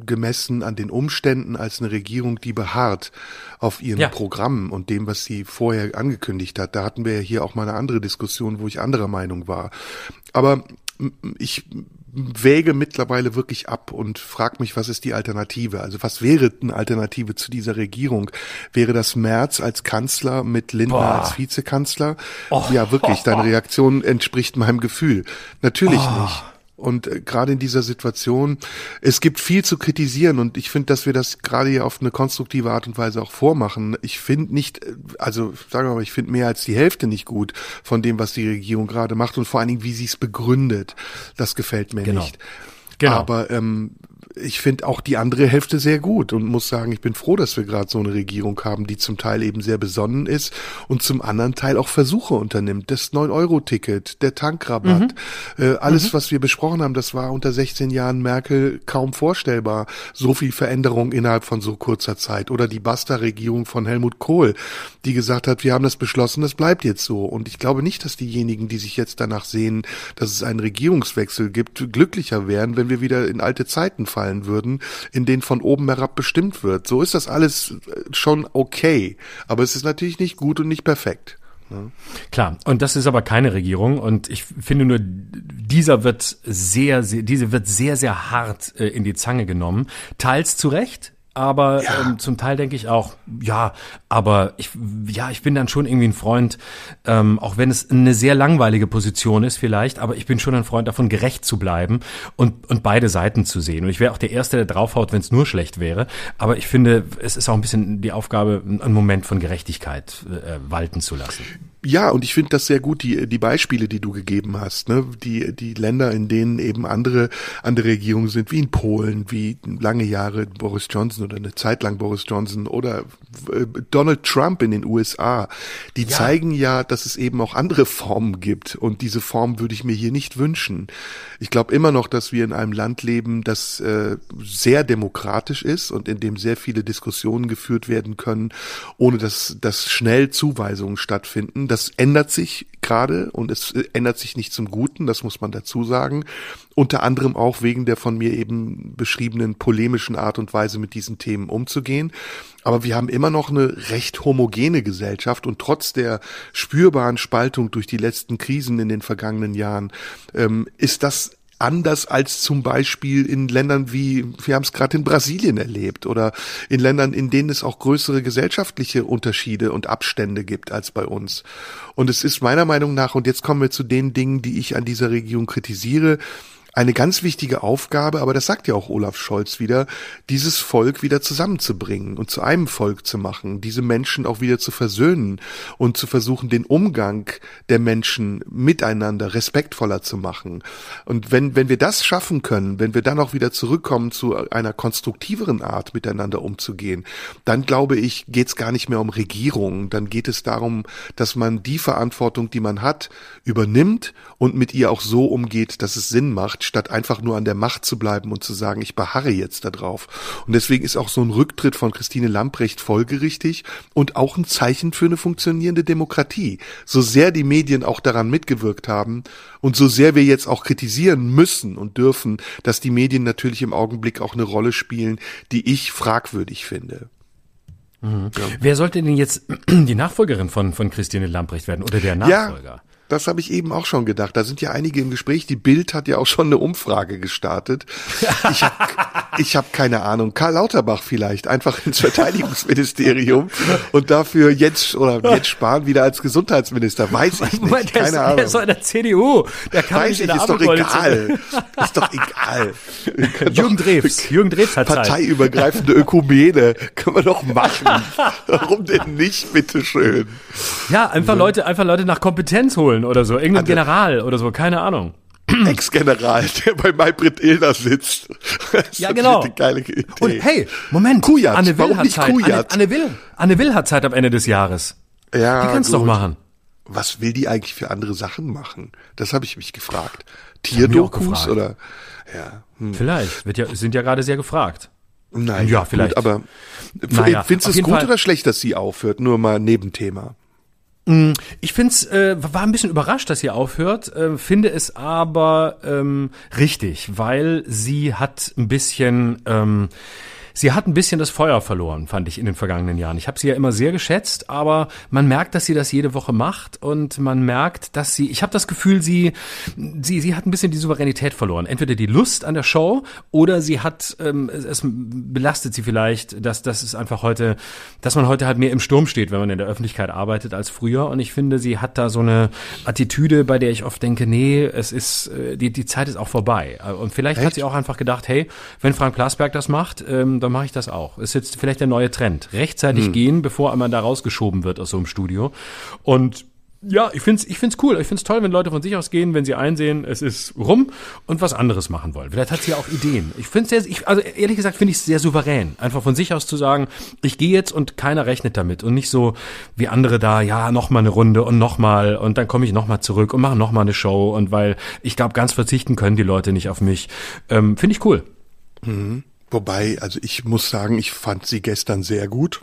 gemessen an den Umständen als eine Regierung, die beharrt auf ihren ja. Programmen und dem, was sie vorher angekündigt hat. Da hatten wir ja hier auch mal eine andere Diskussion, wo ich anderer Meinung war. Aber ich wäge mittlerweile wirklich ab und frag mich, was ist die Alternative? Also was wäre eine Alternative zu dieser Regierung? Wäre das Merz als Kanzler mit Lindner Boah. als Vizekanzler? Oh. Ja, wirklich, deine Reaktion entspricht meinem Gefühl. Natürlich oh. nicht. Und äh, gerade in dieser Situation, es gibt viel zu kritisieren und ich finde, dass wir das gerade hier auf eine konstruktive Art und Weise auch vormachen. Ich finde nicht, äh, also sagen wir mal, ich finde mehr als die Hälfte nicht gut von dem, was die Regierung gerade macht und vor allen Dingen, wie sie es begründet. Das gefällt mir genau. nicht. Genau. Aber ähm, ich finde auch die andere Hälfte sehr gut und muss sagen, ich bin froh, dass wir gerade so eine Regierung haben, die zum Teil eben sehr besonnen ist und zum anderen Teil auch Versuche unternimmt. Das 9-Euro-Ticket, der Tankrabatt, mhm. äh, alles, mhm. was wir besprochen haben, das war unter 16 Jahren Merkel kaum vorstellbar. So viel Veränderung innerhalb von so kurzer Zeit. Oder die Basta-Regierung von Helmut Kohl, die gesagt hat, wir haben das beschlossen, das bleibt jetzt so. Und ich glaube nicht, dass diejenigen, die sich jetzt danach sehen, dass es einen Regierungswechsel gibt, glücklicher wären, wenn wir wieder in alte Zeiten fallen fallen würden, in denen von oben herab bestimmt wird. So ist das alles schon okay, aber es ist natürlich nicht gut und nicht perfekt. Ne? Klar, und das ist aber keine Regierung und ich finde nur, dieser wird sehr, sehr diese wird sehr, sehr hart äh, in die Zange genommen. Teils zu Recht, aber ja. ähm, zum Teil denke ich auch, ja, aber ich, ja, ich bin dann schon irgendwie ein Freund, ähm, auch wenn es eine sehr langweilige Position ist vielleicht, aber ich bin schon ein Freund davon, gerecht zu bleiben und, und beide Seiten zu sehen. Und ich wäre auch der Erste, der draufhaut, wenn es nur schlecht wäre. Aber ich finde, es ist auch ein bisschen die Aufgabe, einen Moment von Gerechtigkeit äh, walten zu lassen. Ja, und ich finde das sehr gut, die, die Beispiele, die du gegeben hast, ne? Die, die Länder, in denen eben andere, andere Regierungen sind, wie in Polen, wie lange Jahre Boris Johnson oder eine Zeit lang Boris Johnson oder äh, Donald Trump in den USA, die ja. zeigen ja, dass es eben auch andere Formen gibt. Und diese Form würde ich mir hier nicht wünschen. Ich glaube immer noch, dass wir in einem Land leben, das äh, sehr demokratisch ist und in dem sehr viele Diskussionen geführt werden können, ohne dass, dass schnell Zuweisungen stattfinden das ändert sich gerade und es äh, ändert sich nicht zum Guten, das muss man dazu sagen. Unter anderem auch wegen der von mir eben beschriebenen polemischen Art und Weise mit diesen Themen umzugehen. Aber wir haben immer noch eine recht homogene Gesellschaft und trotz der spürbaren Spaltung durch die letzten Krisen in den vergangenen Jahren ähm, ist das anders als zum Beispiel in Ländern wie, wir haben es gerade in Brasilien erlebt oder in Ländern, in denen es auch größere gesellschaftliche Unterschiede und Abstände gibt als bei uns. Und es ist meiner Meinung nach, und jetzt kommen wir zu den Dingen, die ich an dieser Regierung kritisiere, eine ganz wichtige Aufgabe, aber das sagt ja auch Olaf Scholz wieder, dieses Volk wieder zusammenzubringen und zu einem Volk zu machen, diese Menschen auch wieder zu versöhnen und zu versuchen, den Umgang der Menschen miteinander respektvoller zu machen. Und wenn, wenn wir das schaffen können, wenn wir dann auch wieder zurückkommen zu einer konstruktiveren Art, miteinander umzugehen, dann glaube ich, geht es gar nicht mehr um Regierung, dann geht es darum, dass man die Verantwortung, die man hat, übernimmt und mit ihr auch so umgeht, dass es Sinn macht, statt einfach nur an der Macht zu bleiben und zu sagen, ich beharre jetzt da drauf. Und deswegen ist auch so ein Rücktritt von Christine Lamprecht folgerichtig und auch ein Zeichen für eine funktionierende Demokratie. So sehr die Medien auch daran mitgewirkt haben und so sehr wir jetzt auch kritisieren müssen und dürfen, dass die Medien natürlich im Augenblick auch eine Rolle spielen, die ich fragwürdig finde. Mhm. Ja. Wer sollte denn jetzt die Nachfolgerin von, von Christine Lamprecht werden oder der Nachfolger? Ja. Das habe ich eben auch schon gedacht. Da sind ja einige im Gespräch. Die Bild hat ja auch schon eine Umfrage gestartet. Ich habe ich hab keine Ahnung. Karl Lauterbach vielleicht einfach ins Verteidigungsministerium und dafür jetzt oder jetzt Spahn wieder als Gesundheitsminister. Weiß ich nicht. Keine der Ahnung. Der ist doch in der CDU. Der kann Weiß ich, ist doch egal. Ist doch egal. Jürgen Drews. Jürgen Drews hat Parteiübergreifende Ökumene. Können wir doch machen. Warum denn nicht, bitteschön? Ja, einfach Leute, einfach Leute nach Kompetenz holen holen oder so. Irgendein General oder so, keine Ahnung. Ex-General, der bei Maybrit Illner sitzt. ja, genau. Und hey, Moment. Kujat. Anne Will Warum hat Zeit. Kujat? Anne, Anne, Will. Anne Will hat Zeit am Ende des Jahres. Ja, Die kannst gut. doch machen. Was will die eigentlich für andere Sachen machen? Das habe ich mich gefragt. Tierdokus gefragt. oder? Ja. Hm. Vielleicht. Wird ja, sind ja gerade sehr gefragt. Nein, Ja, vielleicht. Gut, aber Naja, findest du es gut Fall- oder schlecht, dass sie aufhört? Nur mal Nebenthema. Ich find's, äh, war ein bisschen überrascht, dass sie aufhört, äh, finde es aber ähm, richtig, weil sie hat ein bisschen, ähm, sie hat ein bisschen das Feuer verloren, fand ich in den vergangenen Jahren. Ich habe sie ja immer sehr geschätzt, aber man merkt, dass sie das jede Woche macht und man merkt, dass sie, ich habe das Gefühl, sie, sie, sie hat ein bisschen die Souveränität verloren. Entweder die Lust an der Show oder sie hat, ähm, es, es belastet sie vielleicht, dass das ist einfach heute, dass man heute halt mehr im Sturm steht, wenn man in der Öffentlichkeit arbeitet als früher. Und ich finde, sie hat da so eine Attitüde, bei der ich oft denke, nee, es ist äh, die die Zeit ist auch vorbei. Äh, Und vielleicht hat Echt? sie auch einfach gedacht, hey, wenn Frank Plasberg das macht, ähm, dann mache ich das auch. Ist jetzt vielleicht der neue Trend. Rechtzeitig gehen, bevor man da rausgeschoben wird aus so einem Studio. Und ja, ich find's, ich find's cool. Ich find's toll, wenn Leute von sich aus gehen, wenn sie einsehen, es ist rum und was anderes machen wollen. Vielleicht hat sie ja auch Ideen. Ich find's sehr, ich, also ehrlich gesagt finde ich es sehr souverän, einfach von sich aus zu sagen, ich gehe jetzt und keiner rechnet damit und nicht so wie andere da, ja, noch mal eine Runde und noch mal und dann komme ich noch mal zurück und mache noch mal eine Show und weil ich glaube, ganz verzichten können die Leute nicht auf mich. Ähm, finde ich cool. Wobei, also ich muss sagen, ich fand sie gestern sehr gut.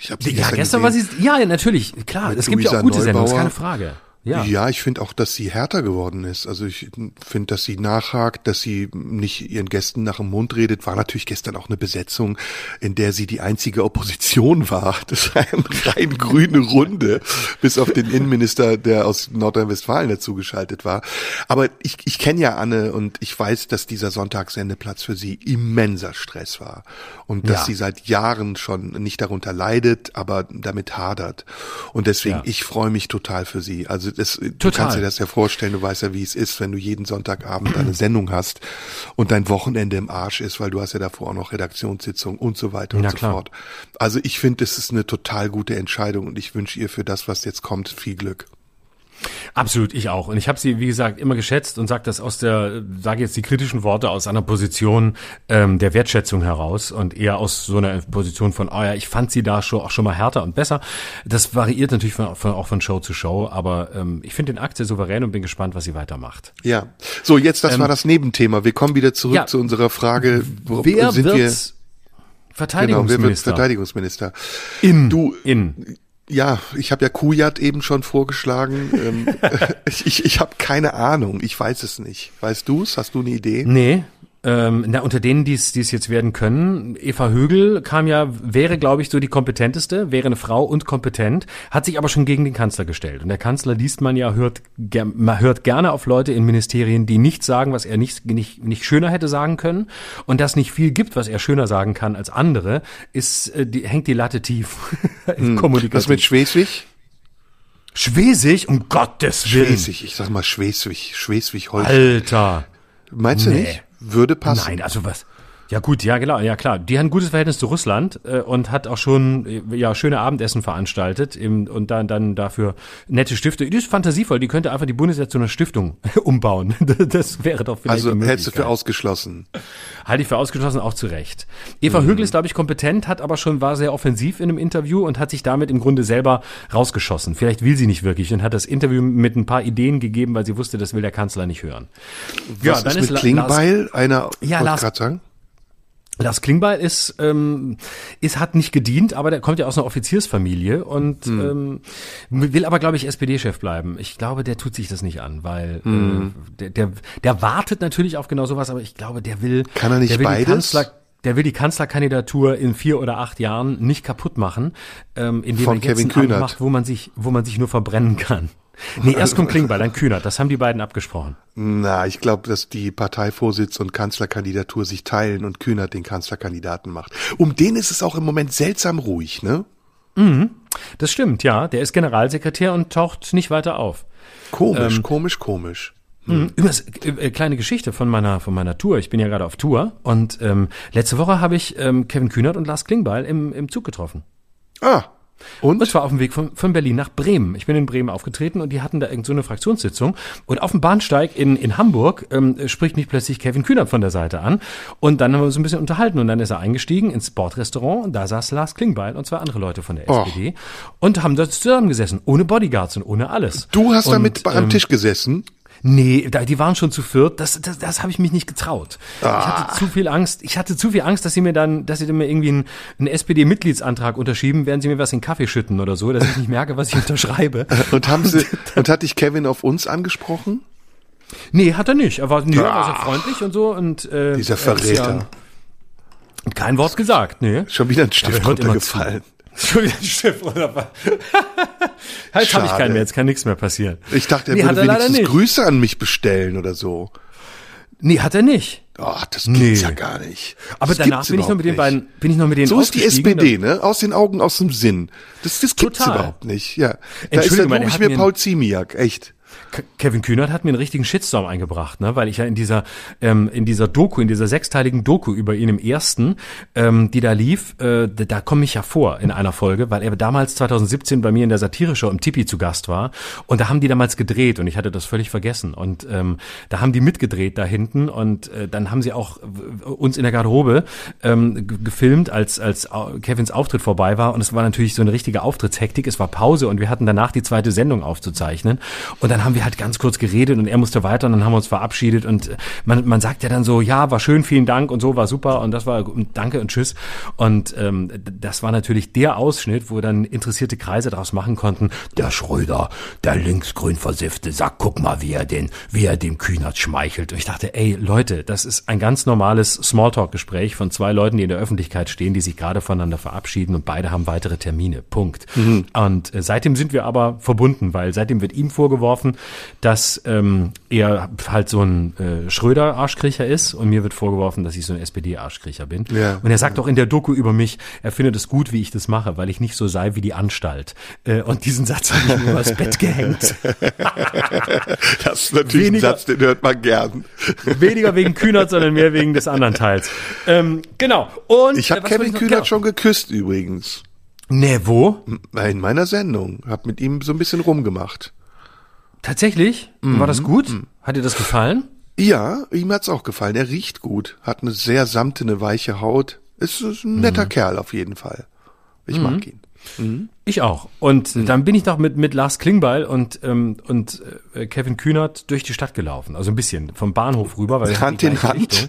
Ich habe sie Ja, gestern, gestern war sie, ja, natürlich, klar. Es gibt ja auch gute Sendungen, ist Neubauer. keine Frage. Ja. Ja, ich finde auch, dass sie härter geworden ist. Also ich finde, dass sie nachhakt, dass sie nicht ihren Gästen nach dem Mund redet. War natürlich gestern auch eine Besetzung, in der sie die einzige Opposition war. Das war eine rein grüne Runde, bis auf den Innenminister, der aus Nordrhein-Westfalen dazugeschaltet war. Aber ich, ich kenne ja Anne und ich weiß, dass dieser Sonntagssendeplatz für sie immenser Stress war. Und dass Ja. sie seit Jahren schon nicht darunter leidet, aber damit hadert. Und deswegen, Ja. ich freue mich total für sie. Also das, du Total. kannst dir das ja vorstellen, du weißt ja, wie es ist, wenn du jeden Sonntagabend eine Sendung hast und dein Wochenende im Arsch ist, weil du hast ja davor auch noch Redaktionssitzung und so weiter und Ja, so klar. fort. Also ich finde, es ist eine total gute Entscheidung und ich wünsche ihr für das, was jetzt kommt, viel Glück. Absolut, ich auch. Und ich habe sie, wie gesagt, immer geschätzt und sage das aus der, sage jetzt die kritischen Worte aus einer Position ähm, der Wertschätzung heraus und eher aus so einer Position von, oh ja, ich fand sie da schon auch schon mal härter und besser. Das variiert natürlich von, von, auch von Show zu Show, aber ähm, ich finde den Akt sehr souverän und bin gespannt, was sie weitermacht. Ja. So, jetzt, das war das Nebenthema. Wir kommen wieder zurück Ähm, ja. zu unserer Frage, wo Wer sind wir? Genau, wer wird Verteidigungsminister? Verteidigungsminister? in, Du, in. Ja, ich habe ja Kujat eben schon vorgeschlagen. ähm, ich ich, ich habe keine Ahnung. Ich weiß es nicht. Weißt du's? Hast du eine Idee? Nee, Ähm, na, unter denen, die es jetzt werden können, Eva Högel kam ja, wäre, glaube ich, so die kompetenteste, wäre eine Frau und kompetent, hat sich aber schon gegen den Kanzler gestellt. Und der Kanzler liest man ja, hört, man hört gerne auf Leute in Ministerien, die nicht sagen, was er nicht, nicht, nicht schöner hätte sagen können. Und dass nicht viel gibt, was er schöner sagen kann als andere, ist, äh, die, hängt die Latte tief. hm. Was mit Schleswig? Schwesig, um Gottes Willen. Schwesig, ich sag mal Schleswig, Schleswig-Holstein. Alter. Meinst du nee. nicht? Würde passen. Nein, also was? Ja gut, ja genau, ja klar. Die hat ein gutes Verhältnis zu Russland äh, und hat auch schon äh, ja schöne Abendessen veranstaltet im, und dann dann dafür nette Stifte. Die ist fantasievoll. Die könnte einfach die Bundeswehr zu einer Stiftung umbauen. das wäre doch vielleicht Also hältst du für ausgeschlossen? Halte ich für ausgeschlossen, auch zu Recht. Eva mhm. Högel ist glaube ich kompetent, hat aber schon war sehr offensiv in einem Interview und hat sich damit im Grunde selber rausgeschossen. Vielleicht will sie nicht wirklich und hat das Interview mit ein paar Ideen gegeben, weil sie wusste, das will der Kanzler nicht hören. Was ja, dann ist, mit ist Klingbeil einer ja, Lars, Lars Klingbeil ist, ähm, ist, hat nicht gedient, aber der kommt ja aus einer Offiziersfamilie und hm. ähm, will aber, glaube ich, SPD-Chef bleiben. Ich glaube, der tut sich das nicht an, weil hm. äh, der, der, der wartet natürlich auf genau sowas, aber ich glaube, der will. Kann er nicht beides? Kanzler, der will die Kanzlerkandidatur in vier oder acht Jahren nicht kaputt machen, ähm, indem Von er jetzt Kevin Kühnert. macht, wo man sich, wo man sich nur verbrennen kann. Nee, erst kommt Klingbeil, dann Kühnert. Das haben die beiden abgesprochen. Na, ich glaube, dass die Parteivorsitz und Kanzlerkandidatur sich teilen und Kühnert den Kanzlerkandidaten macht. Um den ist es auch im Moment seltsam ruhig, ne? Mhm. Das stimmt, ja. Der ist Generalsekretär und taucht nicht weiter auf. Komisch, ähm, komisch, komisch. Hm. Übrigens, äh, kleine Geschichte von meiner von meiner Tour. Ich bin ja gerade auf Tour und ähm, letzte Woche habe ich ähm, Kevin Kühnert und Lars Klingbeil im, im Zug getroffen. Ah, und? Und zwar auf dem Weg von, von Berlin nach Bremen. Ich bin in Bremen aufgetreten und die hatten da irgend so eine Fraktionssitzung. Und auf dem Bahnsteig in, in Hamburg ähm, spricht mich plötzlich Kevin Kühnert von der Seite an. Und dann haben wir uns ein bisschen unterhalten. Und dann ist er eingestiegen ins Sportrestaurant und da saß Lars Klingbeil und zwei andere Leute von der oh. SPD und haben dort zusammengesessen. Ohne Bodyguards und ohne alles. Du hast und, damit am ähm, Tisch gesessen? Nee, die waren schon zu viert. Das, das, das habe ich mich nicht getraut. Ah. Ich hatte ah. zu viel Angst. Ich hatte zu viel Angst, dass sie mir dann, dass sie mir irgendwie einen, einen SPD-Mitgliedsantrag unterschieben, während sie mir was in Kaffee schütten oder so, dass ich nicht merke, was ich unterschreibe. und haben sie, und hat dich Kevin auf uns angesprochen? Nee, hat er nicht. Er war, nee, er war sehr freundlich und so und äh, dieser Verräter. kein Wort gesagt, nee. Schon wieder ein Stift runtergefallen. Schon wieder ein Schiff oder Halt habe ich keinen mehr, jetzt kann nichts mehr passieren. Ich dachte, er nee, würde er wenigstens Grüße an mich bestellen oder so. Nee, hat er nicht. Ach, das gibt's nee. ja gar nicht. Aber das danach bin ich noch mit den beiden, bin ich noch mit denen So ist die SPD, ne? Aus den Augen, aus dem Sinn. Das, das gibt's Total. überhaupt nicht. Ja. Da ist dann ich mir Paul Ziemiak, echt. Kevin Kühnert hat mir einen richtigen Shitstorm eingebracht, ne? weil ich ja in dieser ähm, in dieser Doku, in dieser sechsteiligen Doku über ihn im ersten, ähm, die da lief, äh, da komme ich ja vor in einer Folge, weil er damals 2017 bei mir in der Satire-Show im Tipi zu Gast war und da haben die damals gedreht und ich hatte das völlig vergessen und ähm, da haben die mitgedreht da hinten und äh, dann haben sie auch uns in der Garderobe ähm, gefilmt, als als Kevins Auftritt vorbei war und es war natürlich so eine richtige Auftrittshektik, es war Pause und wir hatten danach die zweite Sendung aufzuzeichnen und dann haben wir halt ganz kurz geredet und er musste weiter und dann haben wir uns verabschiedet und man, man sagt ja dann so, ja, war schön, vielen Dank und so, war super und das war danke und tschüss. Und ähm, das war natürlich der Ausschnitt, wo dann interessierte Kreise daraus machen konnten, der Schröder, der linksgrün versiffte, sag, guck mal, wie er den, wie er dem Kühnert schmeichelt. Und ich dachte, ey, Leute, das ist ein ganz normales Smalltalk-Gespräch von zwei Leuten, die in der Öffentlichkeit stehen, die sich gerade voneinander verabschieden und beide haben weitere Termine. Punkt. Mhm. Und äh, seitdem sind wir aber verbunden, weil seitdem wird ihm vorgeworfen, dass ähm, er halt so ein äh, Schröder-Arschkriecher ist und mir wird vorgeworfen, dass ich so ein SPD-Arschkriecher bin. Ja. Und er sagt auch in der Doku über mich, er findet es gut, wie ich das mache, weil ich nicht so sei wie die Anstalt. Äh, und diesen Satz habe ich mir übers Bett gehängt. das ist natürlich weniger, ein Satz, den hört man gern. Weniger wegen Kühnert, sondern mehr wegen des anderen Teils. Ähm, genau. Und ich habe Kevin Kühnert genau. schon geküsst übrigens. Nee, wo? In meiner Sendung. Hab mit ihm so ein bisschen rumgemacht. Tatsächlich? Mhm. War das gut? Mhm. Hat dir das gefallen? Ja, ihm hat's auch gefallen. Er riecht gut, hat eine sehr samtene, weiche Haut. Ist, ist ein netter mhm. Kerl auf jeden Fall. Ich mhm. mag ihn. Mhm. Ich auch. Und mhm. dann bin ich noch mit, mit Lars Klingbeil und, ähm, und äh, Kevin Kühnert durch die Stadt gelaufen. Also ein bisschen vom Bahnhof rüber. Weil Hand in Hand.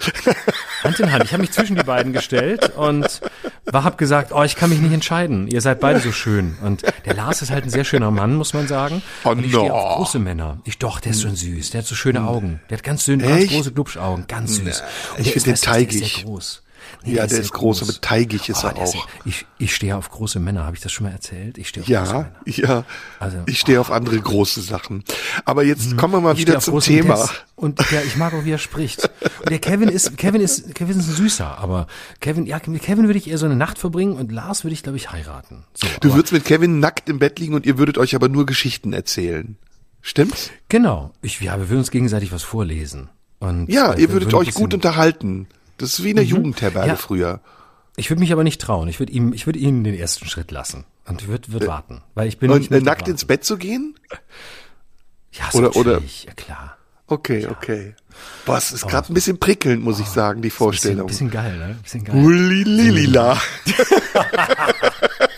Hand in Hand. Ich habe mich zwischen die beiden gestellt und war, hab gesagt, oh, ich kann mich nicht entscheiden. Ihr seid beide so schön. Und der Lars ist halt ein sehr schöner Mann, muss man sagen. Oh, und ich no. stehe auf große Männer. Ich doch, der ist so süß. Der hat so schöne Augen. Der hat ganz dünne, ganz große Glubschaugen. Ganz süß. Und ich der find ist, den der ist teigig. sehr groß. Ja, der sehr ist groß, aber teigig ist er der auch. ich, ich stehe auf große Männer. Habe ich das schon mal erzählt? Ich stehe auf große Ja, Männer. ja. Also, ich stehe auf andere große Sachen. Aber jetzt kommen wir mal wieder zum große Thema. Und ja, ich mag auch, wie er spricht. Und der Kevin ist, Kevin ist, Kevin ist ein Süßer, aber Kevin, ja, mit Kevin würde ich eher so eine Nacht verbringen und Lars würde ich, glaube ich, heiraten. So, Du würdest mit Kevin nackt im Bett liegen und ihr würdet euch aber nur Geschichten erzählen. Stimmt's? Genau. Ich, ja, wir würden uns gegenseitig was vorlesen. Und, Ja, ihr würdet euch gut unterhalten. Das ist wie eine Jugendherberge Ja. früher. Ich würde mich aber nicht trauen. Ich würde ihm, ich würde ihm den ersten Schritt lassen. Und ich würde, würde warten. Weil ich bin Und äh, nackt warten. ins Bett zu gehen? Ja, so oder- oder-. Ja, klar. Okay, okay. Boah, es ist gerade ein bisschen prickelnd, muss ich sagen, die Bisschen, Vorstellung. bisschen geil, ne? Bisschen geil. Hulililila.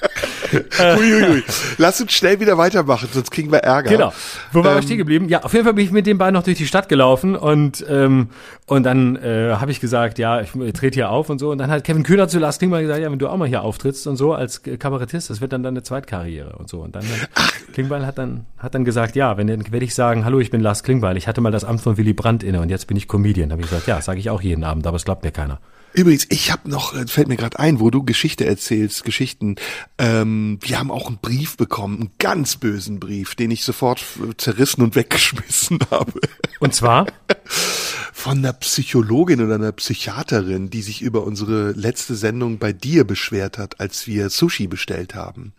Uiuiui. Lass uns schnell wieder weitermachen, sonst kriegen wir Ärger. Genau. Wo waren wir Ähm, stehen geblieben? Ja, auf jeden Fall bin ich mit den beiden noch durch die Stadt gelaufen und ähm, und dann äh, habe ich gesagt, ja, ich trete hier auf und so. Und dann hat Kevin Kühner zu Lars Klingbeil gesagt, ja, wenn du auch mal hier auftrittst und so als äh, Kabarettist, das wird dann deine Zweitkarriere und so. Und dann hat Klingbeil hat dann hat dann gesagt, ja, wenn dann werde ich sagen, hallo, ich bin Lars Klingbeil, ich hatte mal das Amt von Willy Brandt inne und jetzt bin ich Comedian. Habe ich gesagt, ja, sage ich auch jeden Abend, aber es glaubt mir keiner. Übrigens, ich habe noch, äh, fällt mir gerade ein, wo du Geschichte erzählst, Geschichten. Ähm, wir haben auch einen Brief bekommen, einen ganz bösen Brief, den ich sofort zerrissen und weggeschmissen habe. Und zwar Von einer Psychologin oder einer Psychiaterin, die sich über unsere letzte Sendung bei dir beschwert hat, als wir Sushi bestellt haben.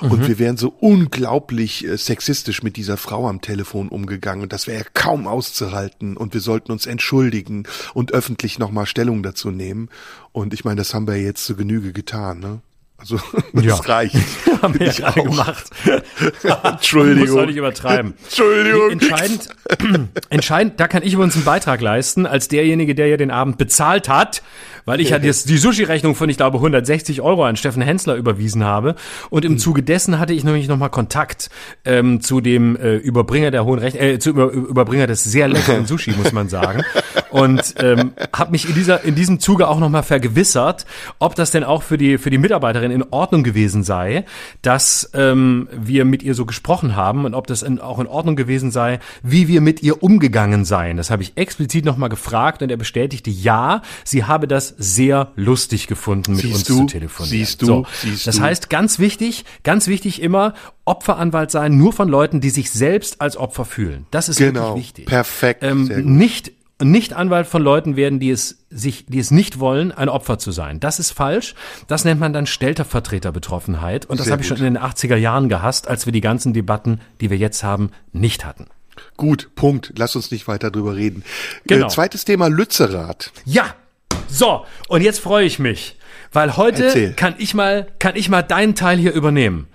Und wir wären so unglaublich äh, sexistisch mit dieser Frau am Telefon umgegangen. Und das wäre ja kaum auszuhalten. Und wir sollten uns entschuldigen und öffentlich nochmal Stellung dazu nehmen. Und ich meine, das haben wir jetzt zu Genüge getan, ne? Also, das Ja. reicht. haben wir ja auch. gemacht. Entschuldigung. Muss doch nicht übertreiben. Entschuldigung. Entscheidend, entscheidend, da kann ich übrigens einen Beitrag leisten, als derjenige, der ja den Abend bezahlt hat, weil ich ja das, die Sushi-Rechnung von, ich glaube, 160 Euro an Steffen Hensler überwiesen habe. Und im Zuge dessen hatte ich nämlich nochmal Kontakt ähm, zu dem äh, Überbringer der hohen Rechnung, äh, zu über, Überbringer des sehr leckeren Sushi, muss man sagen. Und ähm, habe mich in dieser in diesem Zuge auch nochmal vergewissert, ob das denn auch für die für die Mitarbeiterin in Ordnung gewesen sei, dass ähm, wir mit ihr so gesprochen haben und ob das in, auch in Ordnung gewesen sei, wie wir mit ihr umgegangen seien. Das habe ich explizit nochmal gefragt und er bestätigte, ja, sie habe das sehr lustig gefunden, mit Siehst uns du? zu telefonieren. Siehst du? So, Siehst das du? heißt, ganz wichtig, ganz wichtig immer, Opferanwalt sein, nur von Leuten, die sich selbst als Opfer fühlen. Das ist Genau. wirklich wichtig. Perfekt. Ähm, nicht nicht Anwalt von Leuten werden, die es sich, die es nicht wollen, ein Opfer zu sein. Das ist falsch. Das nennt man dann Stellvertreterbetroffenheit. Und das habe ich schon in den 80er Jahren gehasst, als wir die ganzen Debatten, die wir jetzt haben, nicht hatten. Gut, Punkt. Lass uns nicht weiter drüber reden. Genau. Äh, zweites Thema Lützerath. Ja, so. Und jetzt freue ich mich, weil heute Erzähl. kann ich mal, kann ich mal deinen Teil hier übernehmen.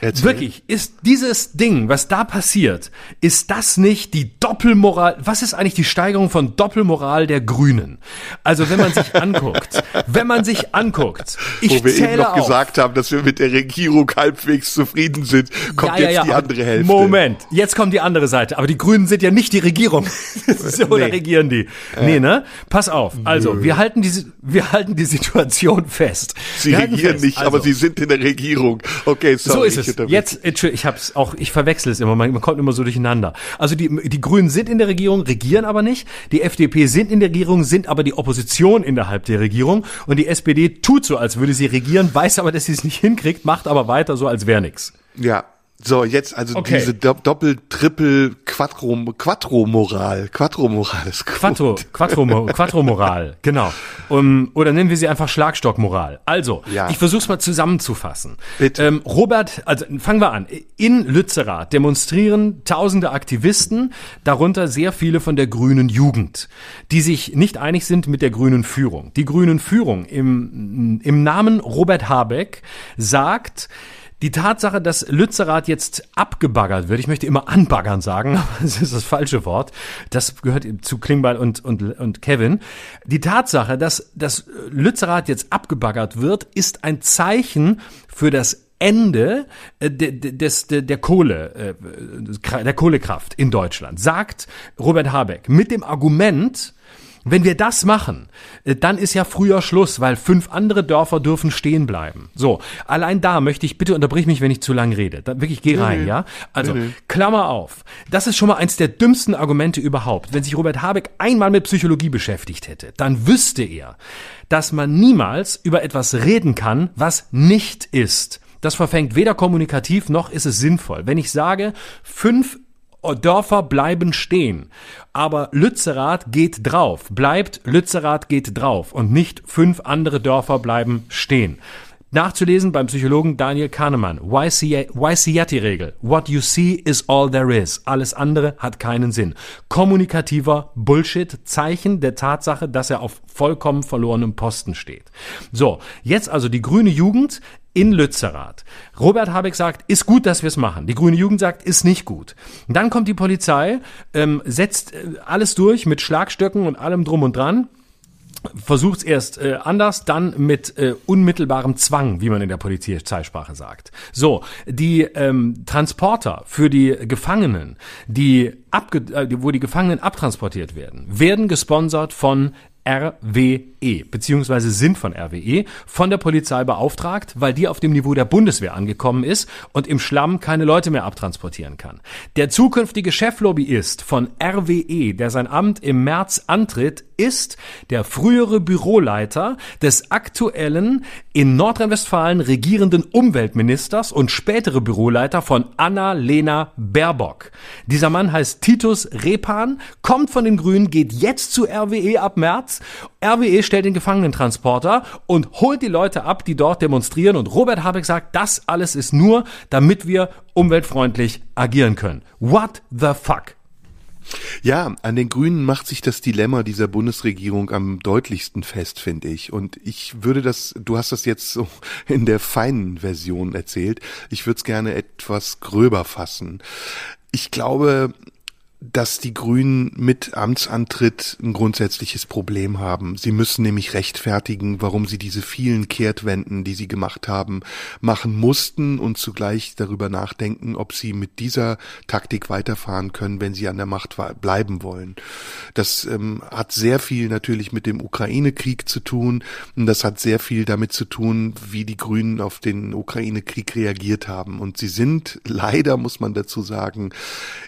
Erzähl. Wirklich, ist dieses Ding, was da passiert, ist das nicht die Doppelmoral, was ist eigentlich die Steigerung von Doppelmoral der Grünen? Also wenn man sich anguckt, wenn man sich anguckt, ich Wo wir eben noch auf. gesagt haben, dass wir mit der Regierung halbwegs zufrieden sind, kommt jetzt die andere Hälfte. Moment, jetzt kommt die andere Seite. Aber die Grünen sind ja nicht die Regierung. so, Oder Nee. regieren die? Nee, ne? Pass auf. Also, wir halten diese, wir halten die Situation fest. Sie Wir halten regieren fest. nicht, also, aber sie sind in der Regierung. Okay, sorry. so ist ich es. unterbreche. Jetzt, Entschuldigung, ich hab's auch, ich verwechsel es immer, man, man kommt immer so durcheinander. Also die, die Grünen sind in der Regierung, regieren aber nicht. Die FDP sind in der Regierung, sind aber die Opposition innerhalb der Regierung. Und die SPD tut so, als würde sie regieren, weiß aber, dass sie es nicht hinkriegt, macht aber weiter so, als wäre nix. Ja. So, jetzt also Okay. diese Do Doppel, Triple, Quattro, Quattro-Moral. Quattro-Moral ist gut. Quattro, Quattro, Quattro-Moral, genau. Um, oder nennen wir sie einfach Schlagstockmoral. Also, Ja. ich versuche es mal zusammenzufassen. Bitte. Ähm, Robert, also fangen wir an. In Lützerath demonstrieren tausende Aktivisten, darunter sehr viele von der grünen Jugend, die sich nicht einig sind mit der grünen Führung. Die grünen Führung im, im Namen Robert Habeck sagt, die Tatsache, dass Lützerath jetzt abgebaggert wird, ich möchte immer anbaggern sagen, aber das ist das falsche Wort, das gehört zu Klingbeil und, und, und Kevin. Die Tatsache, dass, dass Lützerath jetzt abgebaggert wird, ist ein Zeichen für das Ende äh, de- de- des, de- der Kohle, äh, der Kohlekraft in Deutschland, sagt Robert Habeck, mit dem Argument, Wenn wir das machen, äh, dann ist ja früher Schluss, weil fünf andere Dörfer dürfen stehen bleiben. So, allein da möchte ich, bitte unterbrich mich, wenn ich zu lang rede. Da, wirklich, geh rein, nee, ja? Also, nee, nee. Klammer auf. Das ist schon mal eins der dümmsten Argumente überhaupt. Wenn sich Robert Habeck einmal mit Psychologie beschäftigt hätte, dann wüsste er, dass man niemals über etwas reden kann, was nicht ist. Das verfängt weder kommunikativ noch ist es sinnvoll. Wenn ich sage, fünf Dörfer bleiben stehen. Aber Lützerath geht drauf. Bleibt, Lützerath geht drauf. Und nicht fünf andere Dörfer bleiben stehen. Nachzulesen beim Psychologen Daniel Kahnemann. YC-Regel. What you see is all there is. Alles andere hat keinen Sinn. Kommunikativer Bullshit. Zeichen der Tatsache, dass er auf vollkommen verlorenem Posten steht. So, jetzt also die grüne Jugend in Lützerath. Robert Habeck sagt, ist gut, dass wir es machen. Die Grüne Jugend sagt, ist nicht gut. dann kommt die Polizei, ähm, setzt äh, alles durch mit Schlagstöcken und allem drum und dran versucht es erst äh, anders, dann mit äh, unmittelbarem Zwang, wie man in der Polizeizeitsprache sagt. So, die ähm, Transporter für die Gefangenen, die abge äh, wo die Gefangenen abtransportiert werden, werden gesponsert von RWE, beziehungsweise sind von RWE, von der Polizei beauftragt, weil die auf dem Niveau der Bundeswehr angekommen ist und im Schlamm keine Leute mehr abtransportieren kann. Der zukünftige Cheflobbyist von RWE, der sein Amt im März antritt, ist der frühere Büroleiter des aktuellen in Nordrhein-Westfalen regierenden Umweltministers und spätere Büroleiter von Anna-Lena Baerbock. Dieser Mann heißt Titus Repan, kommt von den Grünen, geht jetzt zu RWE ab März. RWE stellt den Gefangenentransporter und holt die Leute ab, die dort demonstrieren. Und Robert Habeck sagt, das alles ist nur, damit wir umweltfreundlich agieren können. What the fuck? Ja, an den Grünen macht sich das Dilemma dieser Bundesregierung am deutlichsten fest, finde ich. Und ich würde das, du hast das jetzt so in der feinen Version erzählt. Ich würde es gerne etwas gröber fassen. Ich glaube, dass die Grünen mit Amtsantritt ein grundsätzliches Problem haben. Sie müssen nämlich rechtfertigen, warum sie diese vielen Kehrtwenden, die sie gemacht haben, machen mussten und zugleich darüber nachdenken, ob sie mit dieser Taktik weiterfahren können, wenn sie an der Macht bleiben wollen. Das ähm, hat sehr viel natürlich mit dem Ukraine-Krieg zu tun und das hat sehr viel damit zu tun, wie die Grünen auf den Ukraine-Krieg reagiert haben. Und sie sind leider, muss man dazu sagen,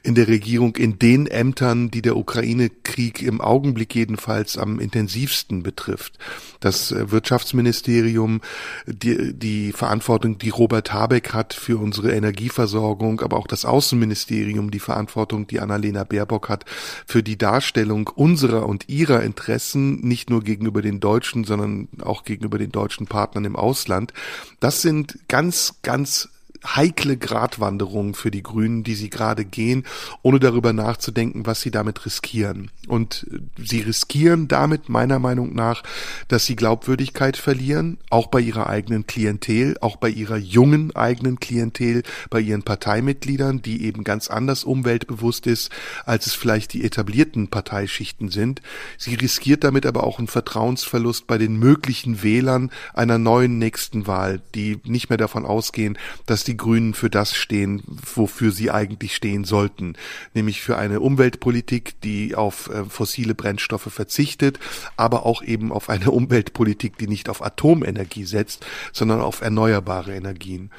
in der Regierung in den Ämtern, die der Ukraine-Krieg im Augenblick jedenfalls am intensivsten betrifft. Das äh, Wirtschaftsministerium, die, die Verantwortung, die Robert Habeck hat für unsere Energieversorgung, aber auch das Außenministerium, die Verantwortung, die Annalena Baerbock hat für die Darstellung unserer und ihrer Interessen, nicht nur gegenüber den Deutschen, sondern auch gegenüber den deutschen Partnern im Ausland. Das sind ganz, ganz heikle Gratwanderung für die Grünen, die sie gerade gehen, ohne darüber nachzudenken, was sie damit riskieren. Und sie riskieren damit meiner Meinung nach, dass sie Glaubwürdigkeit verlieren, auch bei ihrer eigenen Klientel, auch bei ihrer jungen eigenen Klientel, bei ihren Parteimitgliedern, die eben ganz anders umweltbewusst ist, als es vielleicht die etablierten Parteischichten sind. Sie riskiert damit aber auch einen Vertrauensverlust bei den möglichen Wählern einer neuen nächsten Wahl, die nicht mehr davon ausgehen, dass die die Grünen für das stehen, wofür sie eigentlich stehen sollten, nämlich für eine Umweltpolitik, die auf äh, fossile Brennstoffe verzichtet, aber auch eben auf eine Umweltpolitik, die nicht auf Atomenergie setzt, sondern auf erneuerbare Energien.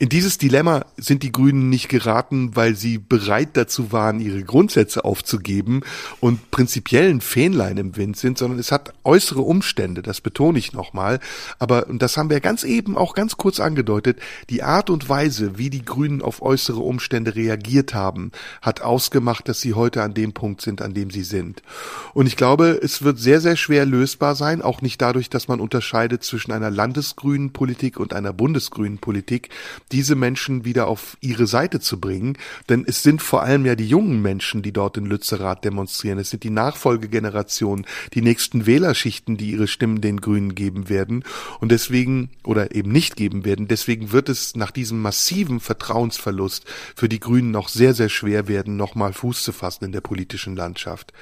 In dieses Dilemma sind die Grünen nicht geraten, weil sie bereit dazu waren, ihre Grundsätze aufzugeben und prinzipiellen Fähnlein im Wind sind, sondern es hat äußere Umstände, das betone ich nochmal. Aber, und das haben wir ganz eben auch ganz kurz angedeutet, die Art und Weise, wie die Grünen auf äußere Umstände reagiert haben, hat ausgemacht, dass sie heute an dem Punkt sind, an dem sie sind. Und ich glaube, es wird sehr, sehr schwer lösbar sein, auch nicht dadurch, dass man unterscheidet zwischen einer landesgrünen Politik und einer bundesgrünen Politik, diese Menschen wieder auf ihre Seite zu bringen. Denn es sind vor allem ja die jungen Menschen, die dort in Lützerath demonstrieren. Es sind die Nachfolgegenerationen, die nächsten Wählerschichten, die ihre Stimmen den Grünen geben werden. Und deswegen, oder eben nicht geben werden, deswegen wird es nach diesem massiven Vertrauensverlust für die Grünen noch sehr, sehr schwer werden, nochmal Fuß zu fassen in der politischen Landschaft.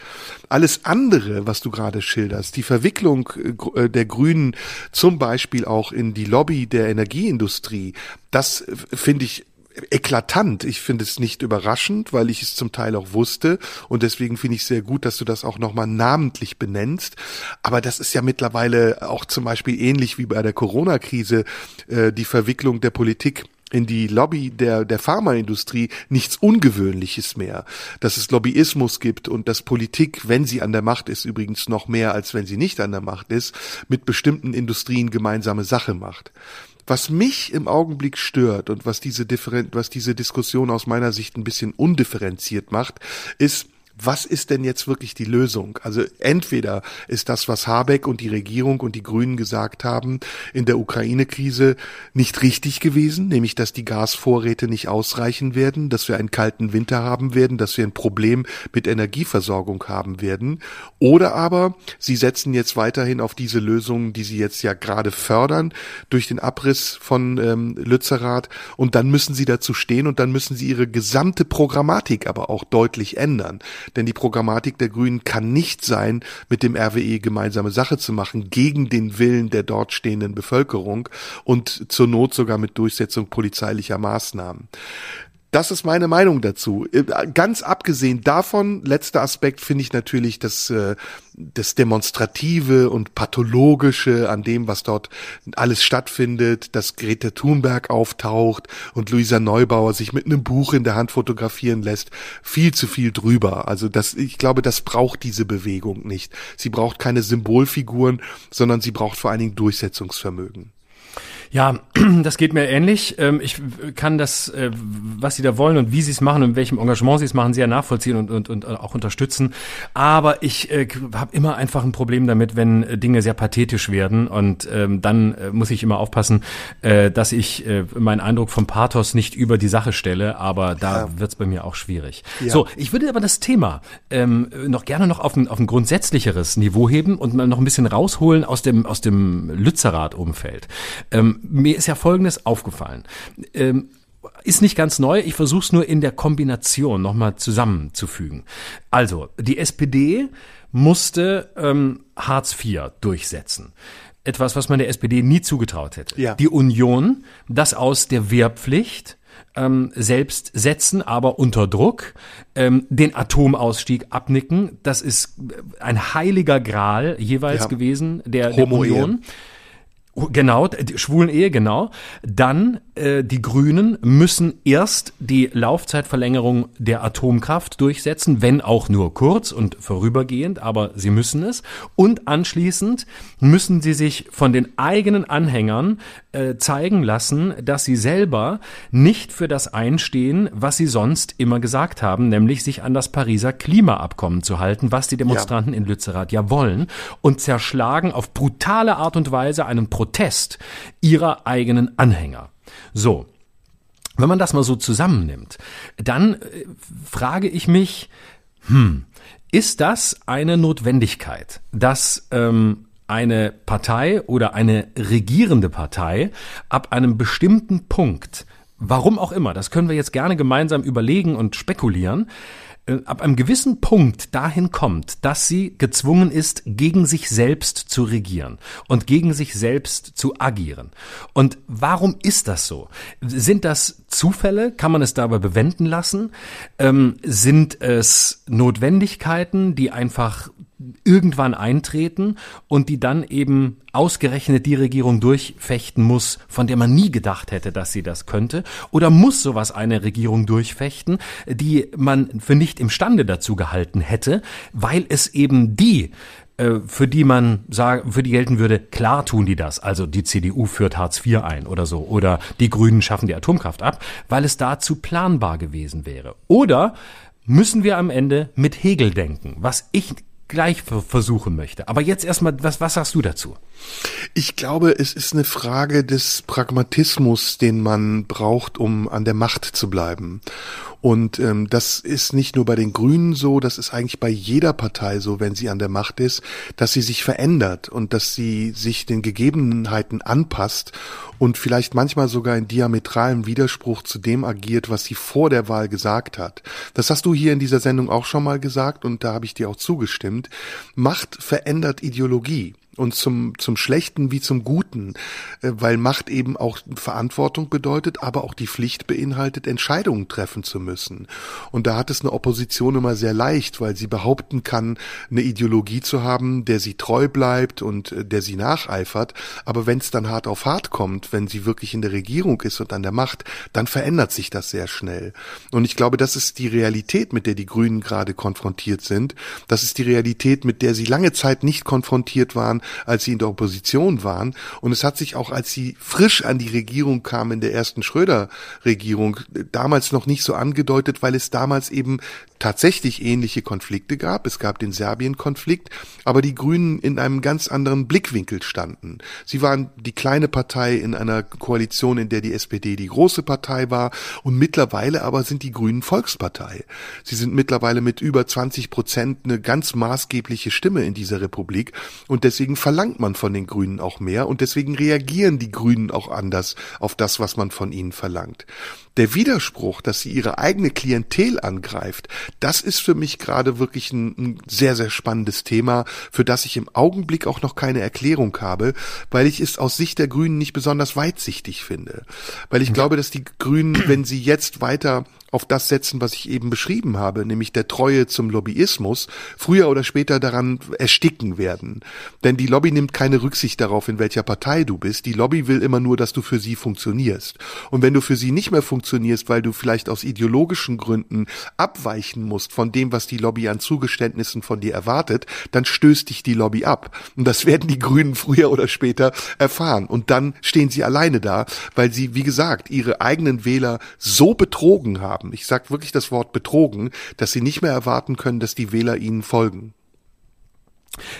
Alles andere, was du gerade schilderst, die Verwicklung äh, der Grünen zum Beispiel auch in die Lobby der Energieindustrie, das finde ich eklatant. Ich finde es nicht überraschend, weil ich es zum Teil auch wusste und deswegen finde ich sehr gut, dass du das auch nochmal namentlich benennst. Aber das ist ja mittlerweile auch zum Beispiel ähnlich wie bei der Corona-Krise äh, die Verwicklung der Politik in die Lobby der, der Pharmaindustrie nichts Ungewöhnliches mehr. Dass es Lobbyismus gibt und dass Politik, wenn sie an der Macht ist, übrigens noch mehr als wenn sie nicht an der Macht ist, mit bestimmten Industrien gemeinsame Sache macht. Was mich im Augenblick stört und was diese, Differen was diese Diskussion aus meiner Sicht ein bisschen undifferenziert macht, ist, was ist denn jetzt wirklich die Lösung? Also entweder ist das, was Habeck und die Regierung und die Grünen gesagt haben in der Ukraine-Krise nicht richtig gewesen, nämlich dass die Gasvorräte nicht ausreichen werden, dass wir einen kalten Winter haben werden, dass wir ein Problem mit Energieversorgung haben werden. Oder aber sie setzen jetzt weiterhin auf diese Lösungen, die sie jetzt ja gerade fördern durch den Abriss von ähm, Lützerath und dann müssen sie dazu stehen und dann müssen sie ihre gesamte Programmatik aber auch deutlich ändern. Denn die Programmatik der Grünen kann nicht sein, mit dem RWE gemeinsame Sache zu machen, gegen den Willen der dort stehenden Bevölkerung und zur Not sogar mit Durchsetzung polizeilicher Maßnahmen. Das ist meine Meinung dazu. Äh, ganz abgesehen davon, letzter Aspekt finde ich natürlich das, äh, das Demonstrative und Pathologische an dem, was dort alles stattfindet, dass Greta Thunberg auftaucht und Luisa Neubauer sich mit einem Buch in der Hand fotografieren lässt, viel zu viel drüber. Also das, ich glaube, das braucht diese Bewegung nicht. Sie braucht keine Symbolfiguren, sondern sie braucht vor allen Dingen Durchsetzungsvermögen. Ja, das geht mir ähnlich. Ähm, ich kann das, äh, was Sie da wollen und wie Sie es machen und welchem Engagement Sie es machen, sehr nachvollziehen und, und, und auch unterstützen. Aber ich äh, habe immer einfach ein Problem damit, wenn äh, Dinge sehr pathetisch werden. Und ähm, dann muss ich immer aufpassen, dass ich meinen Eindruck vom Pathos nicht über die Sache stelle. Aber da ja. wird es bei mir auch schwierig. Ja. So, ich würde aber das Thema ähm, noch gerne noch auf ein, auf ein grundsätzlicheres Niveau heben und mal noch ein bisschen rausholen aus dem, aus dem Lützerath-Umfeld. Ähm, mir ist ja Folgendes aufgefallen. Ähm, ist nicht ganz neu, ich versuche es nur in der Kombination nochmal zusammenzufügen. Also, die SPD musste ähm, Hartz IV durchsetzen. Etwas, was man der SPD nie zugetraut hätte. Ja. Die Union, das aus der Wehrpflicht ähm, selbst setzen, aber unter Druck, ähm, den Atomausstieg abnicken, das ist ein heiliger Gral jeweils ja. gewesen der, der Union. Genau, die schwulen Ehe, genau. Dann äh, die Grünen müssen erst die Laufzeitverlängerung der Atomkraft durchsetzen, wenn auch nur kurz und vorübergehend, aber sie müssen es. Und anschließend müssen sie sich von den eigenen Anhängern äh, zeigen lassen, dass sie selber nicht für das einstehen, was sie sonst immer gesagt haben, nämlich sich an das Pariser Klimaabkommen zu halten, was die Demonstranten ja. in Lützerath ja wollen, und zerschlagen auf brutale Art und Weise einen Protest ihrer eigenen Anhänger. So. Wenn man das mal so zusammennimmt, dann äh, frage ich mich, hm, ist das eine Notwendigkeit, dass ähm, eine Partei oder eine regierende Partei ab einem bestimmten Punkt, warum auch immer, das können wir jetzt gerne gemeinsam überlegen und spekulieren, ab einem gewissen Punkt dahin kommt, dass sie gezwungen ist, gegen sich selbst zu regieren und gegen sich selbst zu agieren. Und warum ist das so? Sind das Zufälle? Kann man es dabei bewenden lassen? Ähm, sind es Notwendigkeiten, die einfach irgendwann eintreten und die dann eben ausgerechnet die Regierung durchfechten muss, von der man nie gedacht hätte, dass sie das könnte? Oder muss sowas eine Regierung durchfechten, die man für nicht imstande dazu gehalten hätte, weil es eben die äh, für die man sagen, für die gelten würde, klar tun die das. Also die CDU führt Hartz IV ein oder so. Oder die Grünen schaffen die Atomkraft ab, weil es dazu planbar gewesen wäre. Oder müssen wir am Ende mit Hegel denken, was ich gleich versuchen möchte. Aber jetzt erstmal, was, was sagst du dazu? Ich glaube, es ist eine Frage des Pragmatismus, den man braucht, um an der Macht zu bleiben. Und ähm, das ist nicht nur bei den Grünen so, das ist eigentlich bei jeder Partei so, wenn sie an der Macht ist, dass sie sich verändert und dass sie sich den Gegebenheiten anpasst und vielleicht manchmal sogar in diametralem Widerspruch zu dem agiert, was sie vor der Wahl gesagt hat. Das hast du hier in dieser Sendung auch schon mal gesagt und da habe ich dir auch zugestimmt. Macht verändert Ideologie. Und zum, zum Schlechten wie zum Guten, äh, weil Macht eben auch Verantwortung bedeutet, aber auch die Pflicht beinhaltet, Entscheidungen treffen zu müssen. Und da hat es eine Opposition immer sehr leicht, weil sie behaupten kann, eine Ideologie zu haben, der sie treu bleibt und äh, der sie nacheifert. Aber wenn es dann hart auf hart kommt, wenn sie wirklich in der Regierung ist und an der Macht, dann verändert sich das sehr schnell. Und ich glaube, das ist die Realität, mit der die Grünen gerade konfrontiert sind. Das ist die Realität, mit der sie lange Zeit nicht konfrontiert waren, als sie in der Opposition waren. Und es hat sich auch, als sie frisch an die Regierung kamen in der ersten Schröder-Regierung, damals noch nicht so angedeutet, weil es damals eben tatsächlich ähnliche Konflikte gab. Es gab den Serbien-Konflikt, aber die Grünen in einem ganz anderen Blickwinkel standen. Sie waren die kleine Partei in einer Koalition, in der die SPD die große Partei war und mittlerweile aber sind die Grünen Volkspartei. Sie sind mittlerweile mit über 20 Prozent eine ganz maßgebliche Stimme in dieser Republik und deswegen verlangt man von den Grünen auch mehr und deswegen reagieren die Grünen auch anders auf das, was man von ihnen verlangt der Widerspruch, dass sie ihre eigene Klientel angreift, das ist für mich gerade wirklich ein, ein, sehr, sehr spannendes Thema, für das ich im Augenblick auch noch keine Erklärung habe, weil ich es aus Sicht der Grünen nicht besonders weitsichtig finde. Weil ich glaube, dass die Grünen, wenn sie jetzt weiter auf das setzen, was ich eben beschrieben habe, nämlich der Treue zum Lobbyismus, früher oder später daran ersticken werden. Denn die Lobby nimmt keine Rücksicht darauf, in welcher Partei du bist. Die Lobby will immer nur, dass du für sie funktionierst. Und wenn du für sie nicht mehr funktionierst, weil du vielleicht aus ideologischen Gründen abweichen musst von dem, was die Lobby an Zugeständnissen von dir erwartet, dann stößt dich die Lobby ab. Und das werden die Grünen früher oder später erfahren. Und dann stehen sie alleine da, weil sie, wie gesagt, ihre eigenen Wähler so betrogen haben, haben. Ich sage wirklich das Wort betrogen, dass sie nicht mehr erwarten können, dass die Wähler ihnen folgen.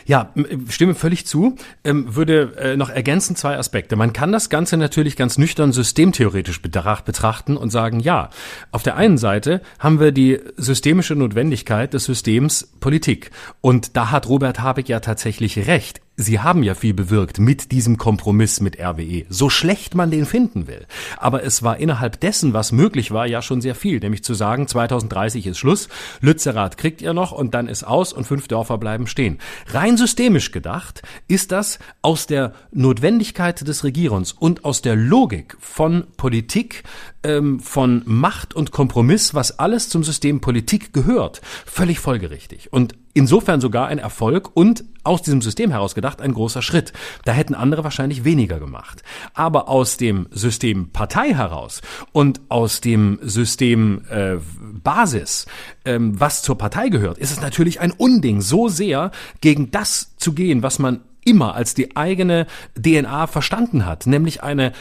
Ja, stimme völlig zu. Ähm, würde äh, noch ergänzen zwei Aspekte. Man kann das Ganze natürlich ganz nüchtern systemtheoretisch betrachten und sagen, ja, auf der einen Seite haben wir die systemische Notwendigkeit des Systems Politik. Und da hat Robert Habeck ja tatsächlich recht. Sie haben ja viel bewirkt mit diesem Kompromiss mit RWE, so schlecht man den finden will. Aber es war innerhalb dessen, was möglich war, ja schon sehr viel, nämlich zu sagen, 2030 ist Schluss, Lützerath kriegt ihr noch und dann ist aus und fünf Dörfer bleiben stehen. Rein systemisch gedacht ist das aus der Notwendigkeit des Regierens und aus der Logik von Politik, ähm, von Macht und Kompromiss, was alles zum System Politik gehört, völlig folgerichtig. Und insofern sogar ein Erfolg und aus diesem System heraus gedacht ein großer Schritt. Da hätten andere wahrscheinlich weniger gemacht. Aber aus dem System Partei heraus und aus dem System äh, Basis, ähm, was zur Partei gehört, ist es natürlich ein Unding, so sehr gegen das zu gehen, was man immer als die eigene DNA verstanden hat, nämlich eine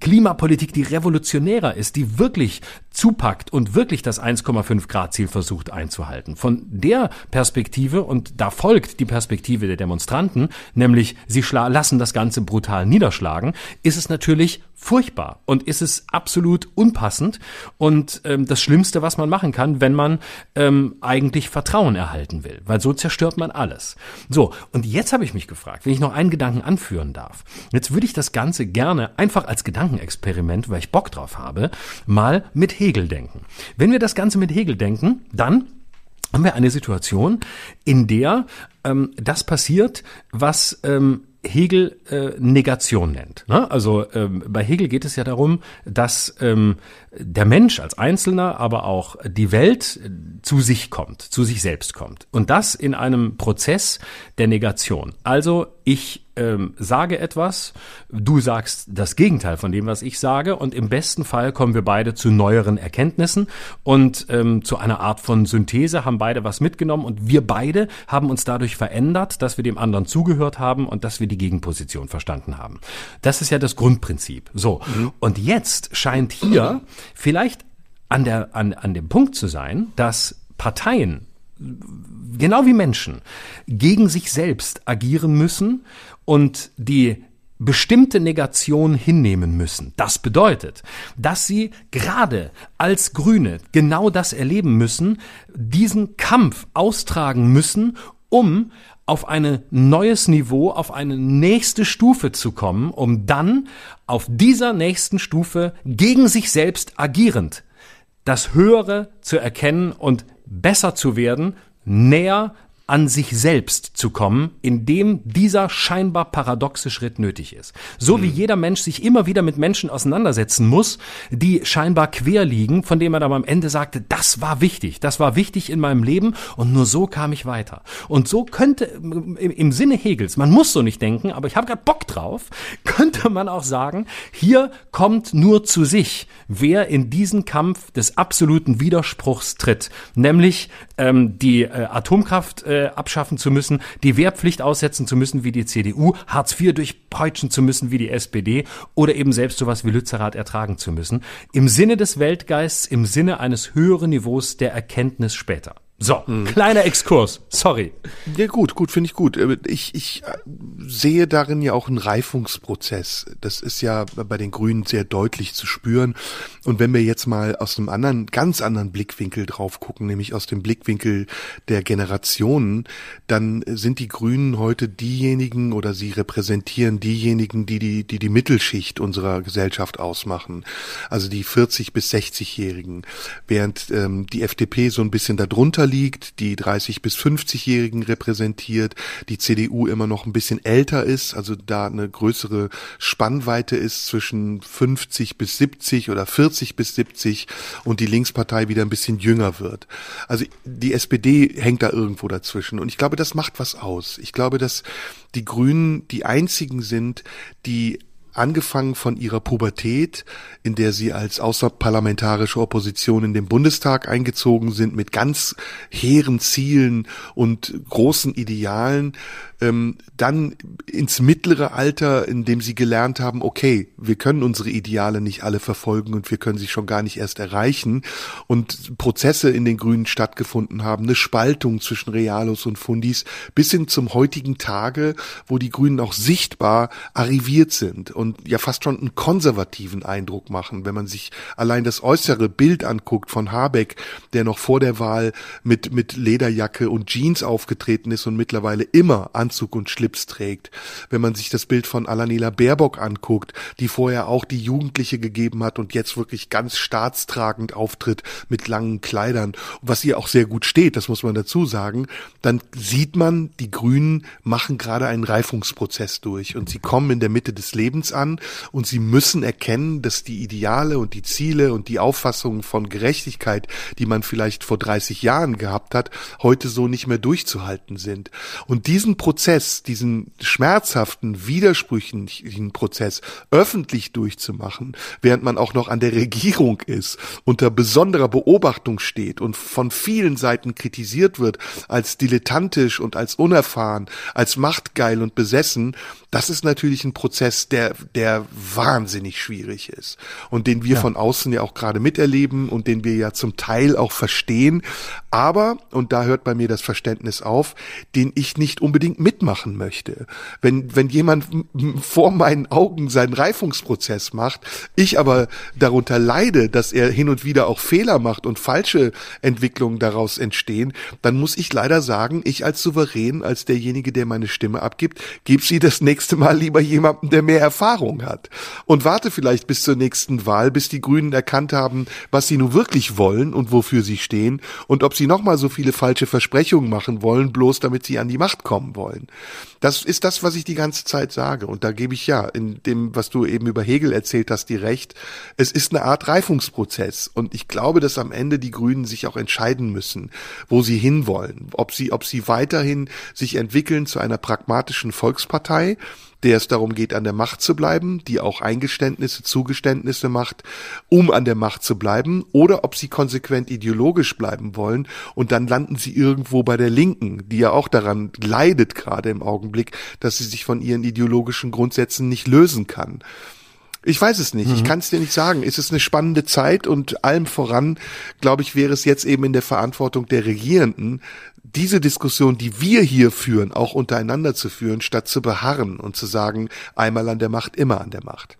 Klimapolitik, die revolutionärer ist, die wirklich zupackt und wirklich das 1,5 Grad Ziel versucht einzuhalten. Von der Perspektive, und da folgt die Perspektive der Demonstranten, nämlich sie lassen das Ganze brutal niederschlagen, ist es natürlich furchtbar und ist es absolut unpassend und ähm, das Schlimmste, was man machen kann, wenn man ähm, eigentlich Vertrauen erhalten will, weil so zerstört man alles. So, und jetzt habe ich mich gefragt, wenn ich noch einen Gedanken anführen darf. Jetzt würde ich das Ganze gerne einfach als Gedankenexperiment, weil ich Bock drauf habe, mal mit Hegel denken. Wenn wir das Ganze mit Hegel denken, dann haben wir eine Situation, in der ähm, das passiert, was ähm, Hegel äh, Negation nennt. Ne? Also ähm, bei Hegel geht es ja darum, dass ähm, der Mensch als Einzelner, aber auch die Welt äh, zu sich kommt, zu sich selbst kommt. Und das in einem Prozess der Negation. Also ich ähm, sage etwas, du sagst das Gegenteil von dem, was ich sage, und im besten Fall kommen wir beide zu neueren Erkenntnissen und ähm, zu einer Art von Synthese, haben beide was mitgenommen und wir beide haben uns dadurch verändert, dass wir dem anderen zugehört haben und dass wir die Gegenposition verstanden haben. Das ist ja das Grundprinzip. So, mhm. und jetzt scheint hier vielleicht an, der, an, an dem Punkt zu sein, dass Parteien genau wie Menschen gegen sich selbst agieren müssen und die bestimmte Negation hinnehmen müssen. Das bedeutet, dass sie gerade als Grüne genau das erleben müssen, diesen Kampf austragen müssen, um auf ein neues Niveau, auf eine nächste Stufe zu kommen, um dann auf dieser nächsten Stufe gegen sich selbst agierend das Höhere zu erkennen und besser zu werden, näher an sich selbst zu kommen, indem dieser scheinbar paradoxe Schritt nötig ist. So wie jeder Mensch sich immer wieder mit Menschen auseinandersetzen muss, die scheinbar quer liegen, von denen man aber am Ende sagte, das war wichtig, das war wichtig in meinem Leben und nur so kam ich weiter. Und so könnte im Sinne Hegels, man muss so nicht denken, aber ich habe gerade Bock drauf, könnte man auch sagen, hier kommt nur zu sich, wer in diesen Kampf des absoluten Widerspruchs tritt, nämlich ähm, die äh, Atomkraft äh, abschaffen zu müssen, die Wehrpflicht aussetzen zu müssen wie die CDU, Hartz IV durchpeutschen zu müssen wie die SPD oder eben selbst sowas wie Lützerath ertragen zu müssen. Im Sinne des Weltgeists, im Sinne eines höheren Niveaus der Erkenntnis später. So, hm. kleiner Exkurs. Sorry. Ja, gut, gut, finde ich gut. Äh, ich, ich äh, sehe darin ja auch einen Reifungsprozess. Das ist ja bei den Grünen sehr deutlich zu spüren. Und wenn wir jetzt mal aus einem anderen, ganz anderen Blickwinkel drauf gucken, nämlich aus dem Blickwinkel der Generationen, dann sind die Grünen heute diejenigen oder sie repräsentieren diejenigen, die die, die, die Mittelschicht unserer Gesellschaft ausmachen. Also die 40 bis 60-Jährigen. Während ähm, die FDP so ein bisschen darunter liegt, die 30 bis 50-Jährigen repräsentiert, die CDU immer noch ein bisschen älter ist, also da eine größere Spannweite ist zwischen 50 bis 70 oder 40 bis 70 und die Linkspartei wieder ein bisschen jünger wird. Also die SPD hängt da irgendwo dazwischen und ich glaube, das macht was aus. Ich glaube, dass die Grünen die einzigen sind, die angefangen von ihrer Pubertät, in der sie als außerparlamentarische Opposition in den Bundestag eingezogen sind, mit ganz hehren Zielen und großen Idealen, ähm, dann ins mittlere Alter, in dem sie gelernt haben, okay, wir können unsere Ideale nicht alle verfolgen und wir können sie schon gar nicht erst erreichen und Prozesse in den Grünen stattgefunden haben, eine Spaltung zwischen Realos und Fundis bis hin zum heutigen Tage, wo die Grünen auch sichtbar arriviert sind. Und ja fast schon einen konservativen Eindruck machen, wenn man sich allein das äußere Bild anguckt von Habeck, der noch vor der Wahl mit, mit Lederjacke und Jeans aufgetreten ist und mittlerweile immer Anzug und Schlips trägt. Wenn man sich das Bild von Alanela Baerbock anguckt, die vorher auch die Jugendliche gegeben hat und jetzt wirklich ganz staatstragend auftritt mit langen Kleidern, was ihr auch sehr gut steht, das muss man dazu sagen, dann sieht man, die Grünen machen gerade einen Reifungsprozess durch und sie kommen in der Mitte des Lebens an und sie müssen erkennen, dass die Ideale und die Ziele und die Auffassungen von Gerechtigkeit, die man vielleicht vor 30 Jahren gehabt hat, heute so nicht mehr durchzuhalten sind. Und diesen Prozess, diesen schmerzhaften, widersprüchlichen Prozess öffentlich durchzumachen, während man auch noch an der Regierung ist, unter besonderer Beobachtung steht und von vielen Seiten kritisiert wird als dilettantisch und als unerfahren, als machtgeil und besessen, das ist natürlich ein Prozess, der, der wahnsinnig schwierig ist und den wir ja. von außen ja auch gerade miterleben und den wir ja zum Teil auch verstehen. Aber, und da hört bei mir das Verständnis auf, den ich nicht unbedingt mitmachen möchte. Wenn, wenn jemand vor meinen Augen seinen Reifungsprozess macht, ich aber darunter leide, dass er hin und wieder auch Fehler macht und falsche Entwicklungen daraus entstehen, dann muss ich leider sagen, ich als Souverän, als derjenige, der meine Stimme abgibt, gebe sie das nächste Mal lieber jemandem, der mehr Erfahrung hat. Und warte vielleicht bis zur nächsten Wahl, bis die Grünen erkannt haben, was sie nun wirklich wollen und wofür sie stehen und ob sie nochmal so viele falsche Versprechungen machen wollen, bloß damit sie an die Macht kommen wollen. Das ist das, was ich die ganze Zeit sage. Und da gebe ich ja in dem, was du eben über Hegel erzählt hast, die recht. Es ist eine Art Reifungsprozess. Und ich glaube, dass am Ende die Grünen sich auch entscheiden müssen, wo sie hinwollen. Ob sie, ob sie weiterhin sich entwickeln zu einer pragmatischen Volkspartei, der es darum geht, an der Macht zu bleiben, die auch Eingeständnisse, Zugeständnisse macht, um an der Macht zu bleiben, oder ob sie konsequent ideologisch bleiben wollen und dann landen sie irgendwo bei der Linken, die ja auch daran leidet gerade im Augenblick, dass sie sich von ihren ideologischen Grundsätzen nicht lösen kann. Ich weiß es nicht. Mhm. Ich kann es dir nicht sagen. Es ist eine spannende Zeit und allem voran, glaube ich, wäre es jetzt eben in der Verantwortung der Regierenden, diese Diskussion, die wir hier führen, auch untereinander zu führen, statt zu beharren und zu sagen, einmal an der Macht, immer an der Macht.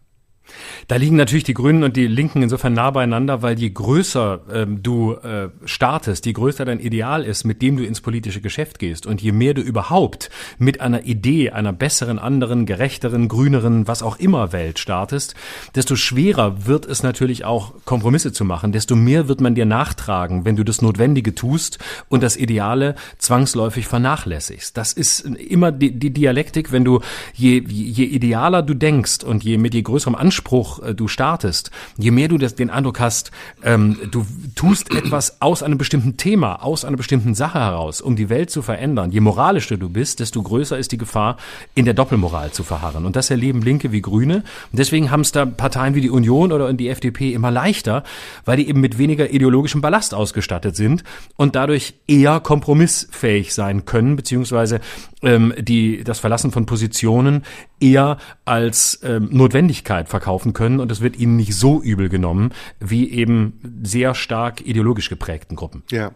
Da liegen natürlich die Grünen und die Linken insofern nah beieinander, weil je größer ähm, du äh, startest, je größer dein Ideal ist, mit dem du ins politische Geschäft gehst und je mehr du überhaupt mit einer Idee einer besseren, anderen, gerechteren, grüneren, was auch immer Welt startest, desto schwerer wird es natürlich auch Kompromisse zu machen, desto mehr wird man dir nachtragen, wenn du das Notwendige tust und das Ideale zwangsläufig vernachlässigst. Das ist immer die, die Dialektik, wenn du je, je idealer du denkst und je mit je größerem Anspruch Anspruch äh, du startest, je mehr du das, den Eindruck hast, ähm, du tust etwas aus einem bestimmten Thema, aus einer bestimmten Sache heraus, um die Welt zu verändern, je moralischer du bist, desto größer ist die Gefahr, in der Doppelmoral zu verharren. Und das erleben Linke wie Grüne. Und deswegen haben es da Parteien wie die Union oder die FDP immer leichter, weil die eben mit weniger ideologischem Ballast ausgestattet sind und dadurch eher kompromissfähig sein können, beziehungsweise ähm, die, das Verlassen von Positionen eher als ähm, Notwendigkeit verkaufen können und es wird ihnen nicht so übel genommen wie eben sehr stark ideologisch geprägten Gruppen. Ja.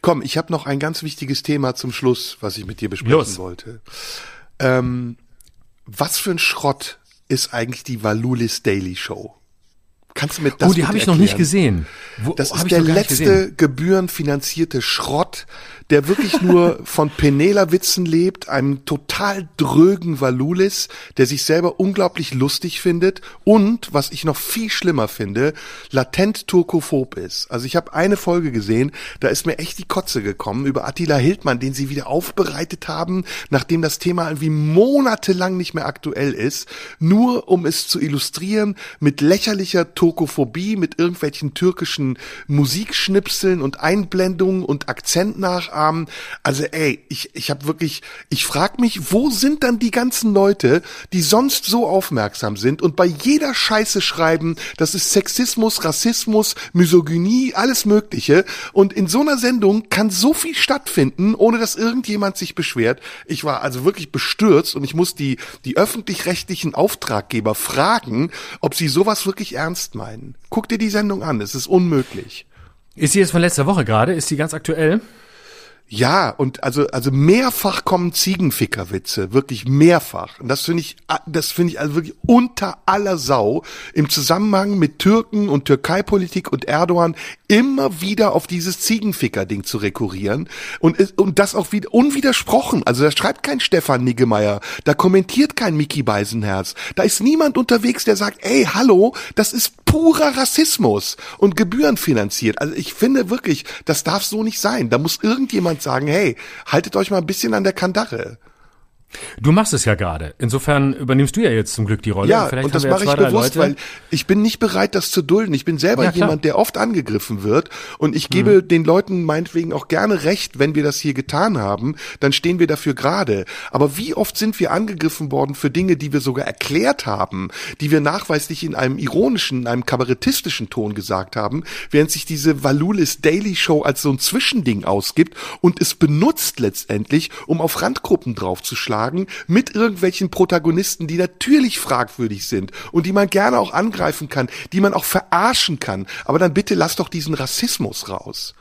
Komm, ich habe noch ein ganz wichtiges Thema zum Schluss, was ich mit dir besprechen Los. wollte. Ähm, was für ein Schrott ist eigentlich die Valulis Daily Show? Kannst du mir das Oh, die habe ich noch nicht gesehen. Wo, das ist der letzte gebührenfinanzierte Schrott, der wirklich nur von Penela-Witzen lebt, einem total drögen Valulis, der sich selber unglaublich lustig findet und, was ich noch viel schlimmer finde, latent turkophob ist. Also ich habe eine Folge gesehen, da ist mir echt die Kotze gekommen über Attila Hildmann, den sie wieder aufbereitet haben, nachdem das Thema irgendwie monatelang nicht mehr aktuell ist, nur um es zu illustrieren mit lächerlicher Turkophobie, mit irgendwelchen türkischen Musikschnipseln und Einblendungen und Akzentnachahmen nachahmen. Also ey, ich, ich habe wirklich, ich frag mich, wo sind dann die ganzen Leute, die sonst so aufmerksam sind und bei jeder Scheiße schreiben, das ist Sexismus, Rassismus, Misogynie, alles Mögliche. Und in so einer Sendung kann so viel stattfinden, ohne dass irgendjemand sich beschwert. Ich war also wirklich bestürzt und ich muss die, die öffentlich-rechtlichen Auftraggeber fragen, ob sie sowas wirklich ernst meinen. Guck dir die Sendung an, es ist unmöglich. Ist sie jetzt von letzter Woche gerade? Ist sie ganz aktuell? Ja, und also also mehrfach kommen Ziegenfickerwitze, wirklich mehrfach. Und das finde ich das finde ich also wirklich unter aller Sau im Zusammenhang mit Türken und Türkei-Politik und Erdogan immer wieder auf dieses Ziegenficker-Ding zu rekurrieren und und das auch wieder unwidersprochen. Also da schreibt kein Stefan Niggemeier, da kommentiert kein Mickey Beisenherz. Da ist niemand unterwegs, der sagt, ey, hallo, das ist purer Rassismus und gebührenfinanziert. Also ich finde wirklich, das darf so nicht sein. Da muss irgendjemand sagen, hey, haltet euch mal ein bisschen an der Kandare. Du machst es ja gerade. Insofern übernimmst du ja jetzt zum Glück die Rolle. Ja, und, und das mache ich bewusst, weil ich bin nicht bereit, das zu dulden. Ich bin selber ja, jemand, der oft angegriffen wird und ich gebe mhm. den Leuten meinetwegen auch gerne recht, wenn wir das hier getan haben, dann stehen wir dafür gerade. Aber wie oft sind wir angegriffen worden für Dinge, die wir sogar erklärt haben, die wir nachweislich in einem ironischen, in einem kabarettistischen Ton gesagt haben, während sich diese Valulis Daily Show als so ein Zwischending ausgibt und es benutzt letztendlich, um auf Randgruppen draufzuschlagen Verlagen mit irgendwelchen Protagonisten, die natürlich fragwürdig sind und die man gerne auch angreifen kann, die man auch verarschen kann. Aber dann bitte lass doch diesen Rassismus raus.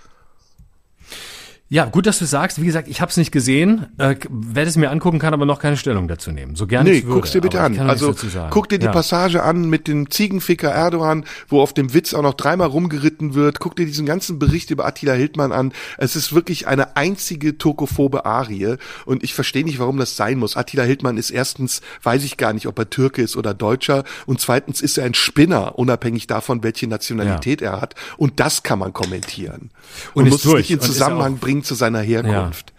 Ja, gut, dass du sagst. Wie gesagt, ich habe es nicht gesehen, äh, werde es mir angucken, kann aber noch keine Stellung dazu nehmen. So gerne nee, ich würde. guck's dir bitte an. Also guck dir die ja. Passage an mit dem Ziegenficker Erdogan, wo auf dem Witz auch noch dreimal rumgeritten wird. Guck dir diesen ganzen Bericht über Attila Hildmann an. Es ist wirklich eine einzige turkophobe Arie und ich verstehe nicht, warum das sein muss. Attila Hildmann ist erstens, weiß ich gar nicht, ob er Türke ist oder Deutscher und zweitens ist er ein Spinner, unabhängig davon, welche Nationalität ja. er hat und das kann man kommentieren. Und, und muss es nicht in Zusammenhang bringen zu seiner Herkunft. Ja.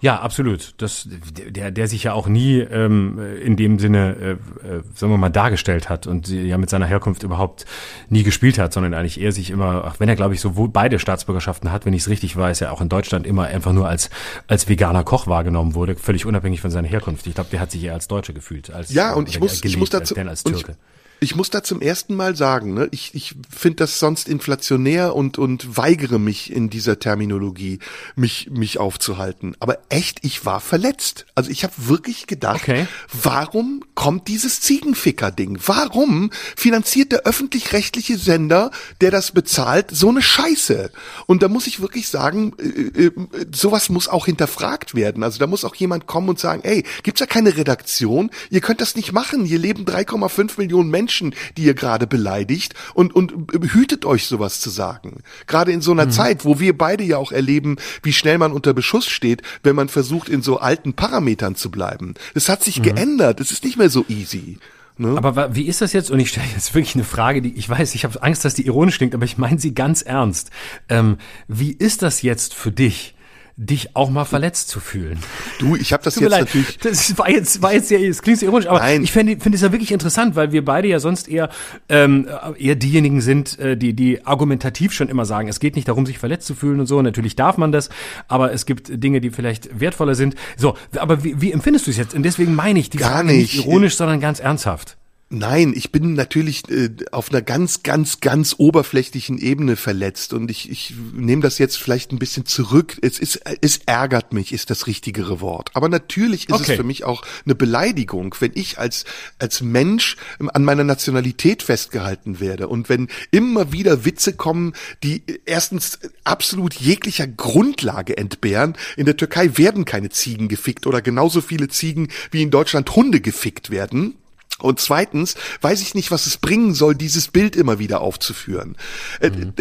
Ja, absolut. Das, der, der sich ja auch nie ähm, in dem Sinne, äh, äh, sagen wir mal, dargestellt hat und ja mit seiner Herkunft überhaupt nie gespielt hat, sondern eigentlich eher sich immer, auch wenn er, glaube ich, sowohl beide Staatsbürgerschaften hat, wenn ich es richtig weiß, ja auch in Deutschland immer einfach nur als, als veganer Koch wahrgenommen wurde, völlig unabhängig von seiner Herkunft. Ich glaube, der hat sich eher als Deutsche gefühlt. Als, ja, und ich muss, ich muss dazu, als, als Türke. Und ich muss da zum ersten Mal sagen, ne, ich, ich finde das sonst inflationär und, und weigere mich in dieser Terminologie, mich, mich aufzuhalten. Aber echt, ich war verletzt. Also ich habe wirklich gedacht, okay. warum kommt dieses Ziegenficker-Ding? Warum finanziert der öffentlich-rechtliche Sender, der das bezahlt, so eine Scheiße? Und da muss ich wirklich sagen, äh, äh, sowas muss auch hinterfragt werden. Also da muss auch jemand kommen und sagen, ey, gibt's ja keine Redaktion? Ihr könnt das nicht machen. Hier leben 3,5 Millionen Menschen Menschen, die ihr gerade beleidigt und, und hütet euch sowas zu sagen. Gerade in so einer mhm. Zeit, wo wir beide ja auch erleben, wie schnell man unter Beschuss steht, wenn man versucht, in so alten Parametern zu bleiben. Es hat sich mhm. geändert. Es ist nicht mehr so easy. Ne? Aber wie ist das jetzt? Und ich stelle jetzt wirklich eine Frage, die ich weiß, ich habe Angst, dass die ironisch klingt, aber ich meine sie ganz ernst. Ähm, wie ist das jetzt für dich? Dich auch mal verletzt zu fühlen. Du, ich habe das jetzt leid. natürlich. Das war jetzt, war jetzt ja, es klingt ironisch, aber Nein. ich finde finde es ja wirklich interessant, weil wir beide ja sonst eher ähm, eher diejenigen sind, äh, die die argumentativ schon immer sagen, es geht nicht darum, sich verletzt zu fühlen und so. Natürlich darf man das, aber es gibt Dinge, die vielleicht wertvoller sind. So, aber wie, wie empfindest du es jetzt? Und deswegen meine ich die Gar Frage nicht ironisch, sondern ganz ernsthaft. Nein, ich bin natürlich äh, auf einer ganz, ganz, ganz oberflächlichen Ebene verletzt und ich, ich nehme das jetzt vielleicht ein bisschen zurück. Es ist, es ärgert mich, ist das richtigere Wort. Aber natürlich ist okay. es für mich auch eine Beleidigung, wenn ich als als Mensch an meiner Nationalität festgehalten werde und wenn immer wieder Witze kommen, die erstens absolut jeglicher Grundlage entbehren. In der Türkei werden keine Ziegen gefickt oder genauso viele Ziegen wie in Deutschland Hunde gefickt werden. Und zweitens weiß ich nicht, was es bringen soll, dieses Bild immer wieder aufzuführen. Äh, mhm.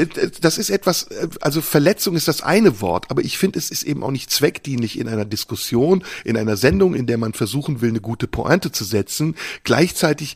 Das ist etwas, äh, also Verletzung ist das eine Wort, aber ich finde, es ist eben auch nicht zweckdienlich in einer Diskussion, in einer Sendung, in der man versuchen will, eine gute Pointe zu setzen, gleichzeitig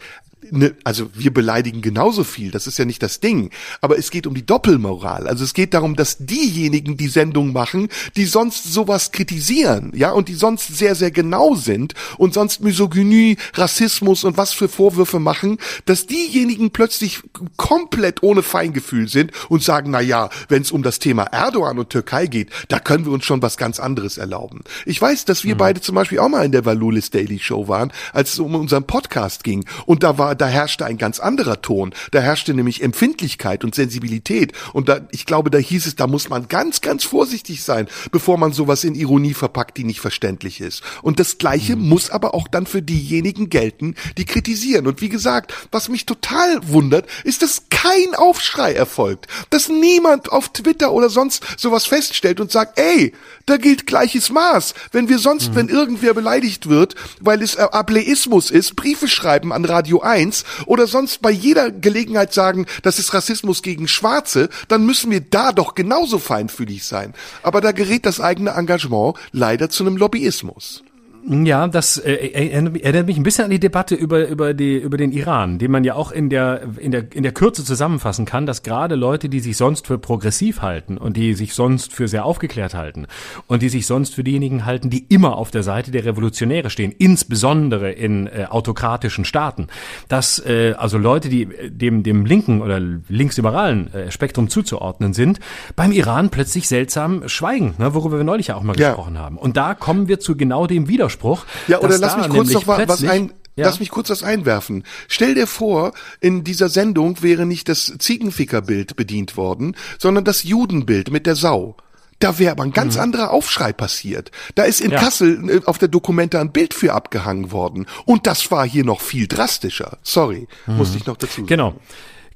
ne, also wir beleidigen genauso viel, das ist ja nicht das Ding, aber es geht um die Doppelmoral. Also es geht darum, dass diejenigen die Sendung machen, die sonst sowas kritisieren, ja, und die sonst sehr sehr genau sind und sonst Misogynie, Rassismus und was für Vorwürfe machen, dass diejenigen plötzlich komplett ohne Feingefühl sind und sagen, na ja, wenn es um das Thema Erdogan und Türkei geht, da können wir uns schon was ganz anderes erlauben. Ich weiß, dass wir mhm. beide zum Beispiel auch mal in der Valulis Daily Show waren, als es um unseren Podcast ging und da war da herrschte ein ganz anderer Ton. Da herrschte nämlich Empfindlichkeit und Sensibilität. Und da, ich glaube, da hieß es, da muss man ganz, ganz vorsichtig sein, bevor man sowas in Ironie verpackt, die nicht verständlich ist. Und das Gleiche mhm. muss aber auch dann für diejenigen gelten, die kritisieren. Und wie gesagt, was mich total wundert, ist, dass kein Aufschrei erfolgt. Dass niemand auf Twitter oder sonst sowas feststellt und sagt, ey, da gilt gleiches Maß. Wenn wir sonst, mhm. wenn irgendwer beleidigt wird, weil es äh, Ableismus ist, Briefe schreiben an Radio 1 oder sonst bei jeder Gelegenheit sagen, das ist Rassismus gegen Schwarze, dann müssen wir da doch genauso feinfühlig sein. Aber da gerät das eigene Engagement leider zu einem Lobbyismus. Ja, das äh, erinnert mich ein bisschen an die Debatte über über die über den Iran, den man ja auch in der in der in der Kürze zusammenfassen kann, dass gerade Leute, die sich sonst für progressiv halten und die sich sonst für sehr aufgeklärt halten und die sich sonst für diejenigen halten, die immer auf der Seite der Revolutionäre stehen, insbesondere in äh, autokratischen Staaten, dass äh, also Leute, die dem dem linken oder linksliberalen äh, Spektrum zuzuordnen sind, beim Iran plötzlich seltsam schweigen, ne, worüber wir neulich ja auch mal ja. gesprochen haben. Und da kommen wir zu genau dem Widerspruch Widerspruch. Ja, oder lass mich kurz noch was ein, ja. Lass mich kurz das einwerfen. Stell dir vor, in dieser Sendung wäre nicht das Ziegenfickerbild bedient worden, sondern das Judenbild mit der Sau. Da wäre aber ein ganz mhm. anderer Aufschrei passiert. Da ist in ja. Kassel äh, auf der Dokumente ein Bild für abgehangen worden. Und das war hier noch viel drastischer. Sorry, mhm. musste ich noch dazu sagen. Genau.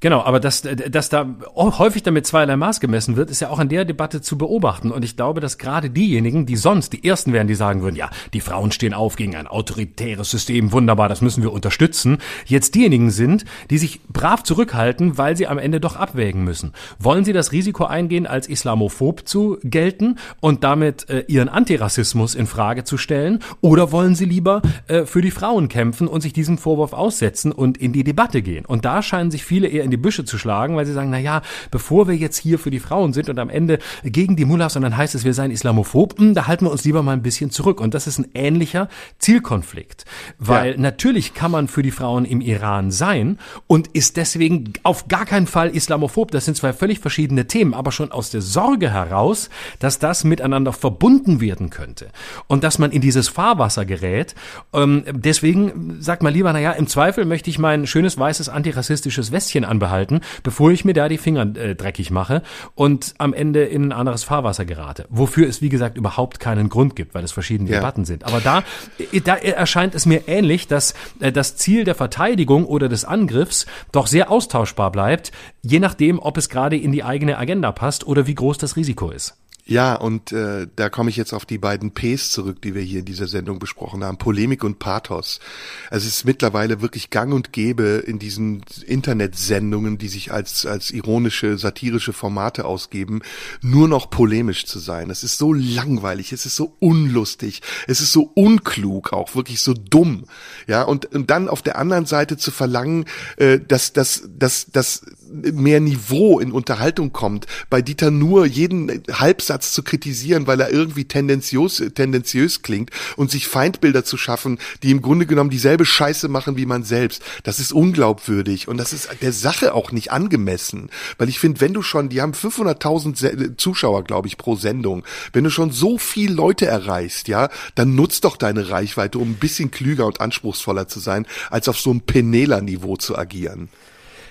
Genau, aber dass, dass da häufig damit zweierlei Maß gemessen wird, ist ja auch in der Debatte zu beobachten. Und ich glaube, dass gerade diejenigen, die sonst die Ersten wären, die sagen würden, ja, die Frauen stehen auf gegen ein autoritäres System, wunderbar, das müssen wir unterstützen, jetzt diejenigen sind, die sich brav zurückhalten, weil sie am Ende doch abwägen müssen. Wollen sie das Risiko eingehen, als islamophob zu gelten und damit äh, ihren Antirassismus in Frage zu stellen? Oder wollen sie lieber äh, für die Frauen kämpfen und sich diesem Vorwurf aussetzen und in die Debatte gehen? Und da scheinen sich viele eher in die Büsche zu schlagen, weil sie sagen, na ja, bevor wir jetzt hier für die Frauen sind und am Ende gegen die Mullahs und dann heißt es, wir seien Islamophob, hm, da halten wir uns lieber mal ein bisschen zurück. Und das ist ein ähnlicher Zielkonflikt, weil ja. natürlich kann man für die Frauen im Iran sein und ist deswegen auf gar keinen Fall Islamophob. Das sind zwei völlig verschiedene Themen, aber schon aus der Sorge heraus, dass das miteinander verbunden werden könnte und dass man in dieses Fahrwasser gerät. Ähm, deswegen sagt man lieber, na ja, im Zweifel möchte ich mein schönes weißes antirassistisches Westchen an behalten, bevor ich mir da die Finger äh, dreckig mache und am Ende in ein anderes Fahrwasser gerate. Wofür es, wie gesagt, überhaupt keinen Grund gibt, weil es verschiedene ja. Debatten sind. Aber da, äh, da erscheint es mir ähnlich, dass äh, das Ziel der Verteidigung oder des Angriffs doch sehr austauschbar bleibt, je nachdem, ob es gerade in die eigene Agenda passt oder wie groß das Risiko ist. Ja, und äh, da komme ich jetzt auf die beiden Ps zurück, die wir hier in dieser Sendung besprochen haben. Polemik und Pathos. Also es ist mittlerweile wirklich gang und gäbe in diesen Internetsendungen, die sich als, als ironische, satirische Formate ausgeben, nur noch polemisch zu sein. Es ist so langweilig, es ist so unlustig, es ist so unklug, auch wirklich so dumm. Ja, und, und dann auf der anderen Seite zu verlangen, äh, dass, dass, dass, dass mehr Niveau in Unterhaltung kommt, bei Dieter nur jeden Halbsatz zu kritisieren, weil er irgendwie tendenziös, tendenziös klingt und sich Feindbilder zu schaffen, die im Grunde genommen dieselbe Scheiße machen wie man selbst. Das ist unglaubwürdig und das ist der Sache auch nicht angemessen, weil ich finde, wenn du schon, die haben 500.000 Zuschauer, glaube ich, pro Sendung, wenn du schon so viel Leute erreichst, ja, dann nutzt doch deine Reichweite, um ein bisschen klüger und anspruchsvoller zu sein, als auf so einem Penela-Niveau zu agieren.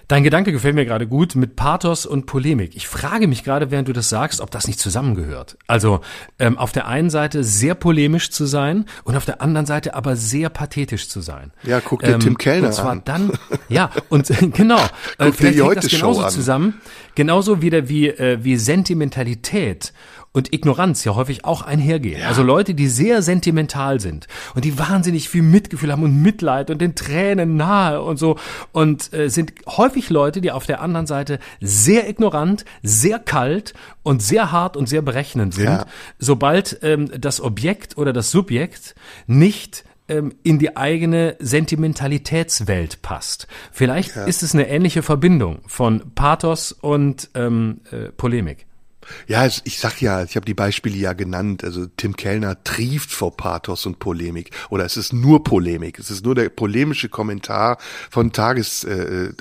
Dein Gedanke gefällt mir gerade gut mit Pathos und Polemik. Ich frage mich gerade, während du das sagst, ob das nicht zusammengehört. Also ähm, auf der einen Seite sehr polemisch zu sein und auf der anderen Seite aber sehr pathetisch zu sein. Ja, guck dir ähm, Tim Kellner und zwar an. dann, ja, und genau. Guck dir die heute Show an. zusammen. Genauso wieder wie, äh, wie Sentimentalität und Ignoranz ja häufig auch einhergehen. Ja. Also Leute, die sehr sentimental sind und die wahnsinnig viel Mitgefühl haben und Mitleid und den Tränen nahe und so und äh, sind häufig Leute, die auf der anderen Seite sehr ignorant, sehr kalt und sehr hart und sehr berechnend sind, ja. sobald ähm, das Objekt oder das Subjekt nicht ähm, in die eigene Sentimentalitätswelt passt. Vielleicht ja. ist es eine ähnliche Verbindung von Pathos und ähm, äh, Polemik. Ja, ich sag ja, ich habe die Beispiele ja genannt. Also Tim Kellner trieft vor Pathos und Polemik. Oder es ist nur Polemik. Es ist nur der polemische Kommentar von Tages, äh,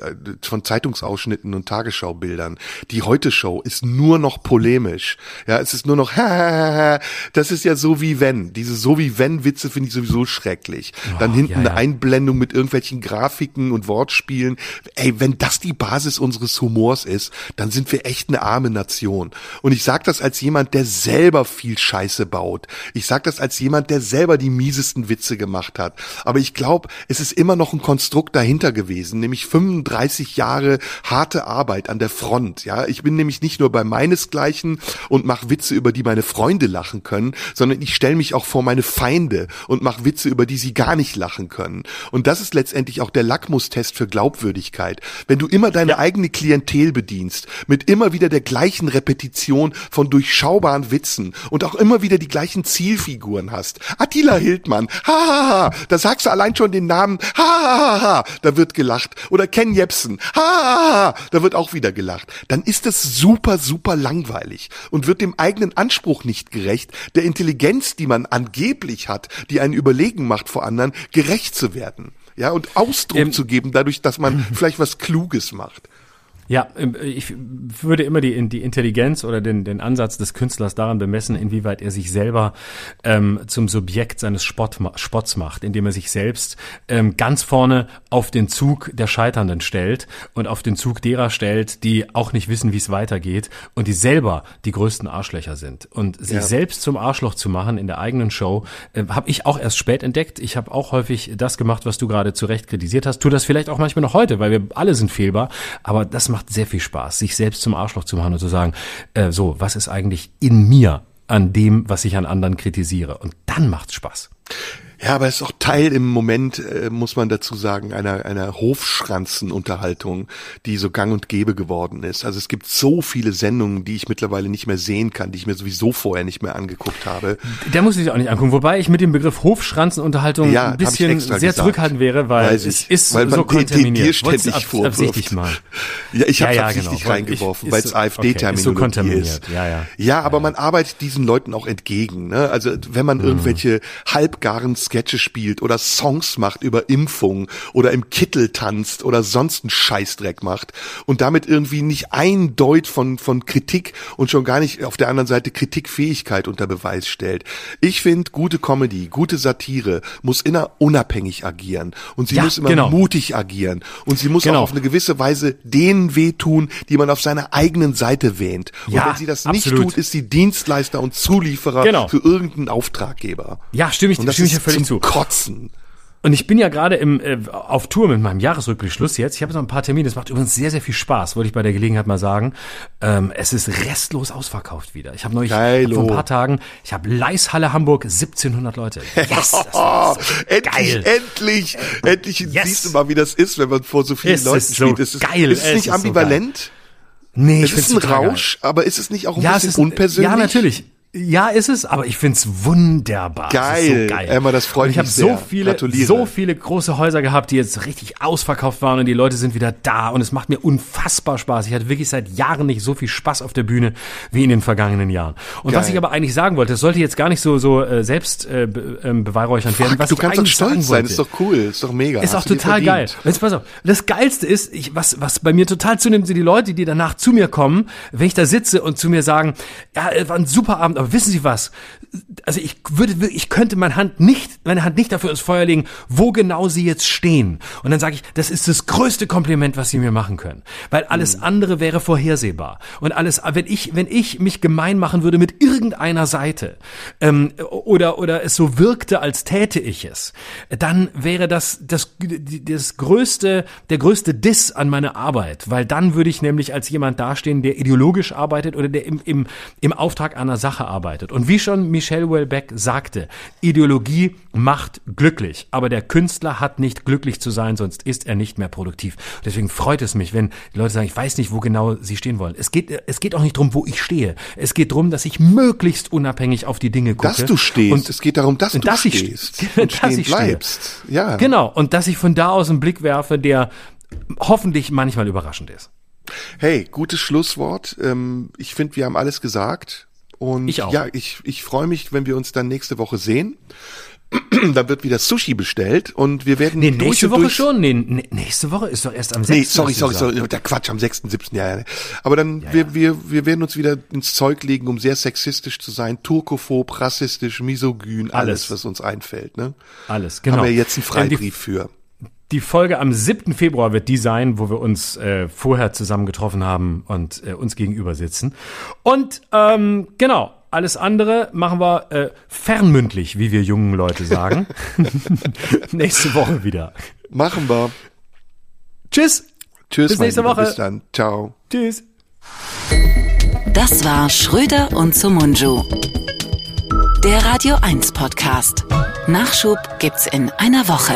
von Zeitungsausschnitten und Tagesschaubildern. Die Heute-Show ist nur noch polemisch. Ja, es ist nur noch, das ist ja so wie wenn. Diese so wie wenn Witze finde ich sowieso schrecklich. Oh, Dann hinten ja, ja. eine Einblendung mit irgendwelchen Grafiken und Wortspielen. Ey, wenn das die Basis unseres Humors ist, dann sind wir echt eine arme Nation. Und ich sage das als jemand, der selber viel Scheiße baut. Ich sage das als jemand, der selber die miesesten Witze gemacht hat. Aber ich glaube, es ist immer noch ein Konstrukt dahinter gewesen, nämlich 35 Jahre harte Arbeit an der Front. Ja, ich bin nämlich nicht nur bei meinesgleichen und mache Witze, über die meine Freunde lachen können, sondern ich stelle mich auch vor meine Feinde und mache Witze, über die sie gar nicht lachen können. Und das ist letztendlich auch der Lackmustest für Glaubwürdigkeit. Wenn du immer deine ja. eigene Klientel bedienst, mit immer wieder der gleichen Repetition Kombination von durchschaubaren Witzen und auch immer wieder die gleichen Zielfiguren hast. Attila Hildmann, ha, ha, ha, da sagst du allein schon den Namen, ha, ha, ha, ha, da wird gelacht. Oder Ken Jebsen, ha, ha, ha, da wird auch wieder gelacht. Dann ist es super, super langweilig und wird dem eigenen Anspruch nicht gerecht, der Intelligenz, die man angeblich hat, die einen überlegen macht vor anderen, gerecht zu werden. Ja, und Ausdruck ähm, zu geben, dadurch, dass man vielleicht was Kluges macht. Ja, ähm, ich würde immer die, die Intelligenz oder den, den Ansatz des Künstlers daran bemessen, inwieweit er sich selber ähm, zum Subjekt seines Spott, Spotts macht, indem er sich selbst ähm, ganz vorne auf den Zug der Scheiternden stellt und auf den Zug derer stellt, die auch nicht wissen, wie es weitergeht und die selber die größten Arschlöcher sind. Und sich ja. selbst zum Arschloch zu machen in der eigenen Show, äh, habe ich auch erst spät entdeckt. Ich habe auch häufig das gemacht, was du gerade zu Recht kritisiert hast. Tu das vielleicht auch manchmal noch heute, weil wir alle sind fehlbar, aber das macht macht sehr viel Spaß, sich selbst zum Arschloch zu machen und zu sagen, äh, so, was ist eigentlich in mir an dem, was ich an anderen kritisiere? Und dann macht's Spaß. Ja, aber es ist auch Teil im Moment, äh, muss man dazu sagen, einer, einer Hofschranzenunterhaltung, die so gang und gäbe geworden ist. Also es gibt so viele Sendungen, die ich mittlerweile nicht mehr sehen kann, die ich mir sowieso vorher nicht mehr angeguckt habe. Der muss ich auch nicht angucken, wobei ich mit dem Begriff Hofschranzenunterhaltung ja, ein bisschen sehr gesagt. zurückhaltend wäre, weil Weiß es ist weil so kontaminiert. Dir ständig ab, vorwirft. mal. Ja, ich habe ja, ja, absichtlich genau. reingeworfen, weil es AfD-Terminologie okay, ist. So Ja, ja. ja, aber ja. man arbeitet diesen Leuten auch entgegen. Ne? Also wenn man mhm. irgendwelche halbgaren Sketche spielt oder Songs macht über Impfung oder im Kittel tanzt oder sonst einen Scheißdreck macht und damit irgendwie nicht ein Deut von, von Kritik und schon gar nicht auf der anderen Seite Kritikfähigkeit unter Beweis stellt. Ich finde, gute Comedy, gute Satire muss immer unabhängig agieren und sie ja, muss immer genau. mutig agieren und sie muss genau. auch auf eine gewisse Weise denen wehtun, die man auf seiner eigenen Seite wähnt. Und ja, wenn sie das nicht absolut. tut, ist sie Dienstleister und Zulieferer genau. für irgendeinen Auftraggeber. Ja, stimme ich, und das stimme ist ich ja völlig zum zu. Kotzen. Und ich bin ja gerade im äh, auf Tour mit meinem Jahresrückblick-Schluss jetzt. Ich habe noch ein paar Termine. Das macht übrigens sehr, sehr viel Spaß, wollte ich bei der Gelegenheit mal sagen. Ähm, es ist restlos ausverkauft wieder. Ich habe neulich Geilo. vor ein paar Tagen, ich habe Leishalle Hamburg, 1700 Leute. Yes, das war so endlich, geil. endlich, endlich Yes. siehst du mal, wie das ist, wenn man vor so vielen Es Leuten ist so spielt. Es ist, geil. Ist es Es nicht ist so ambivalent? Nee, es ich ist ein total geil. Rausch, aber ist es nicht auch ein Ja, es bisschen ist unpersönlich? Ja, natürlich. Ja, ist es, aber ich find's wunderbar. Geil. So geil. Emma, das freut und ich habe mich so viele, Gratuliere. so viele große Häuser gehabt, die jetzt richtig ausverkauft waren und die Leute sind wieder da und es macht mir unfassbar Spaß. Ich hatte wirklich seit Jahren nicht so viel Spaß auf der Bühne wie in den vergangenen Jahren. Und was Geil. ich aber eigentlich sagen wollte, es sollte jetzt gar nicht so so äh, selbst äh, be, ähm, beweihräuchernd werden. Was du kannst doch stolz sein, wollte. ist doch cool, ist doch mega. Ist auch Hast total geil. Und Jetzt pass auf. Das Geilste ist, ich, was, was bei mir total zunimmt, sind die Leute, die danach zu mir kommen, wenn ich da sitze und zu mir sagen, ja, es war ein super Abend, aber wissen Sie was? Also ich würde, ich könnte meine Hand nicht, meine Hand nicht dafür ins Feuer legen, wo genau Sie jetzt stehen. Und dann sage ich, das ist das größte Kompliment, was Sie mir machen können. Weil alles Hm. andere wäre vorhersehbar. Und alles, wenn ich, wenn ich mich gemein machen würde mit irgendeiner Seite, ähm, oder, oder es so wirkte, als täte ich es, dann wäre das, das, das größte, der größte Diss an meine Arbeit, weil dann würde ich nämlich als jemand dastehen, der ideologisch arbeitet oder der im, im, im Auftrag einer Sache arbeitet. Und wie schon Michel Houellebecq sagte, Ideologie macht glücklich, aber der Künstler hat nicht glücklich zu sein, sonst ist er nicht mehr produktiv. Deswegen freut es mich, wenn die Leute sagen, ich weiß nicht, wo genau sie stehen wollen. Es geht, es geht auch nicht drum, wo ich stehe. Es geht drum, dass ich möglichst unabhängig auf die Dinge gucke. Dass du stehst. Und es geht darum, dass und du dass ich stehst ste- und dass ich stehe. bleibst. Ja. Genau, und dass ich von da aus einen Blick werfe, der hoffentlich manchmal überraschend ist. Hey, gutes Schlusswort. Ähm, ich finde, wir haben alles gesagt. Und Ich auch. ja, ich, ich freue mich, wenn wir uns dann nächste Woche sehen. dann wird wieder Sushi bestellt und wir werden Nee, nächste Woche schon? Nee, nächste Woche ist doch erst am 6. Nee, sorry, sorry, sorry, der Quatsch, am 6., 7. Ja, ja. Aber dann, wir, wir, wir werden uns wieder ins Zeug legen, um sehr sexistisch zu sein, turkophob, rassistisch, misogyn, alles, Alles. was uns einfällt, ne? Alles, genau. Haben wir jetzt einen Ähm, Freibrief für. Die Folge am 7. Februar wird die sein, wo wir uns äh, vorher zusammen getroffen haben und äh, uns gegenüber sitzen. Und ähm, genau, alles andere machen wir äh, fernmündlich, wie wir jungen Leute sagen. Nächste Woche wieder. Machen wir. Tschüss. Tschüss, Bis nächste Lieber, Woche. Bis dann. Ciao. Tschüss. Das war Schröder und Sumunju. Der Radio 1 Podcast. Nachschub gibt's in einer Woche.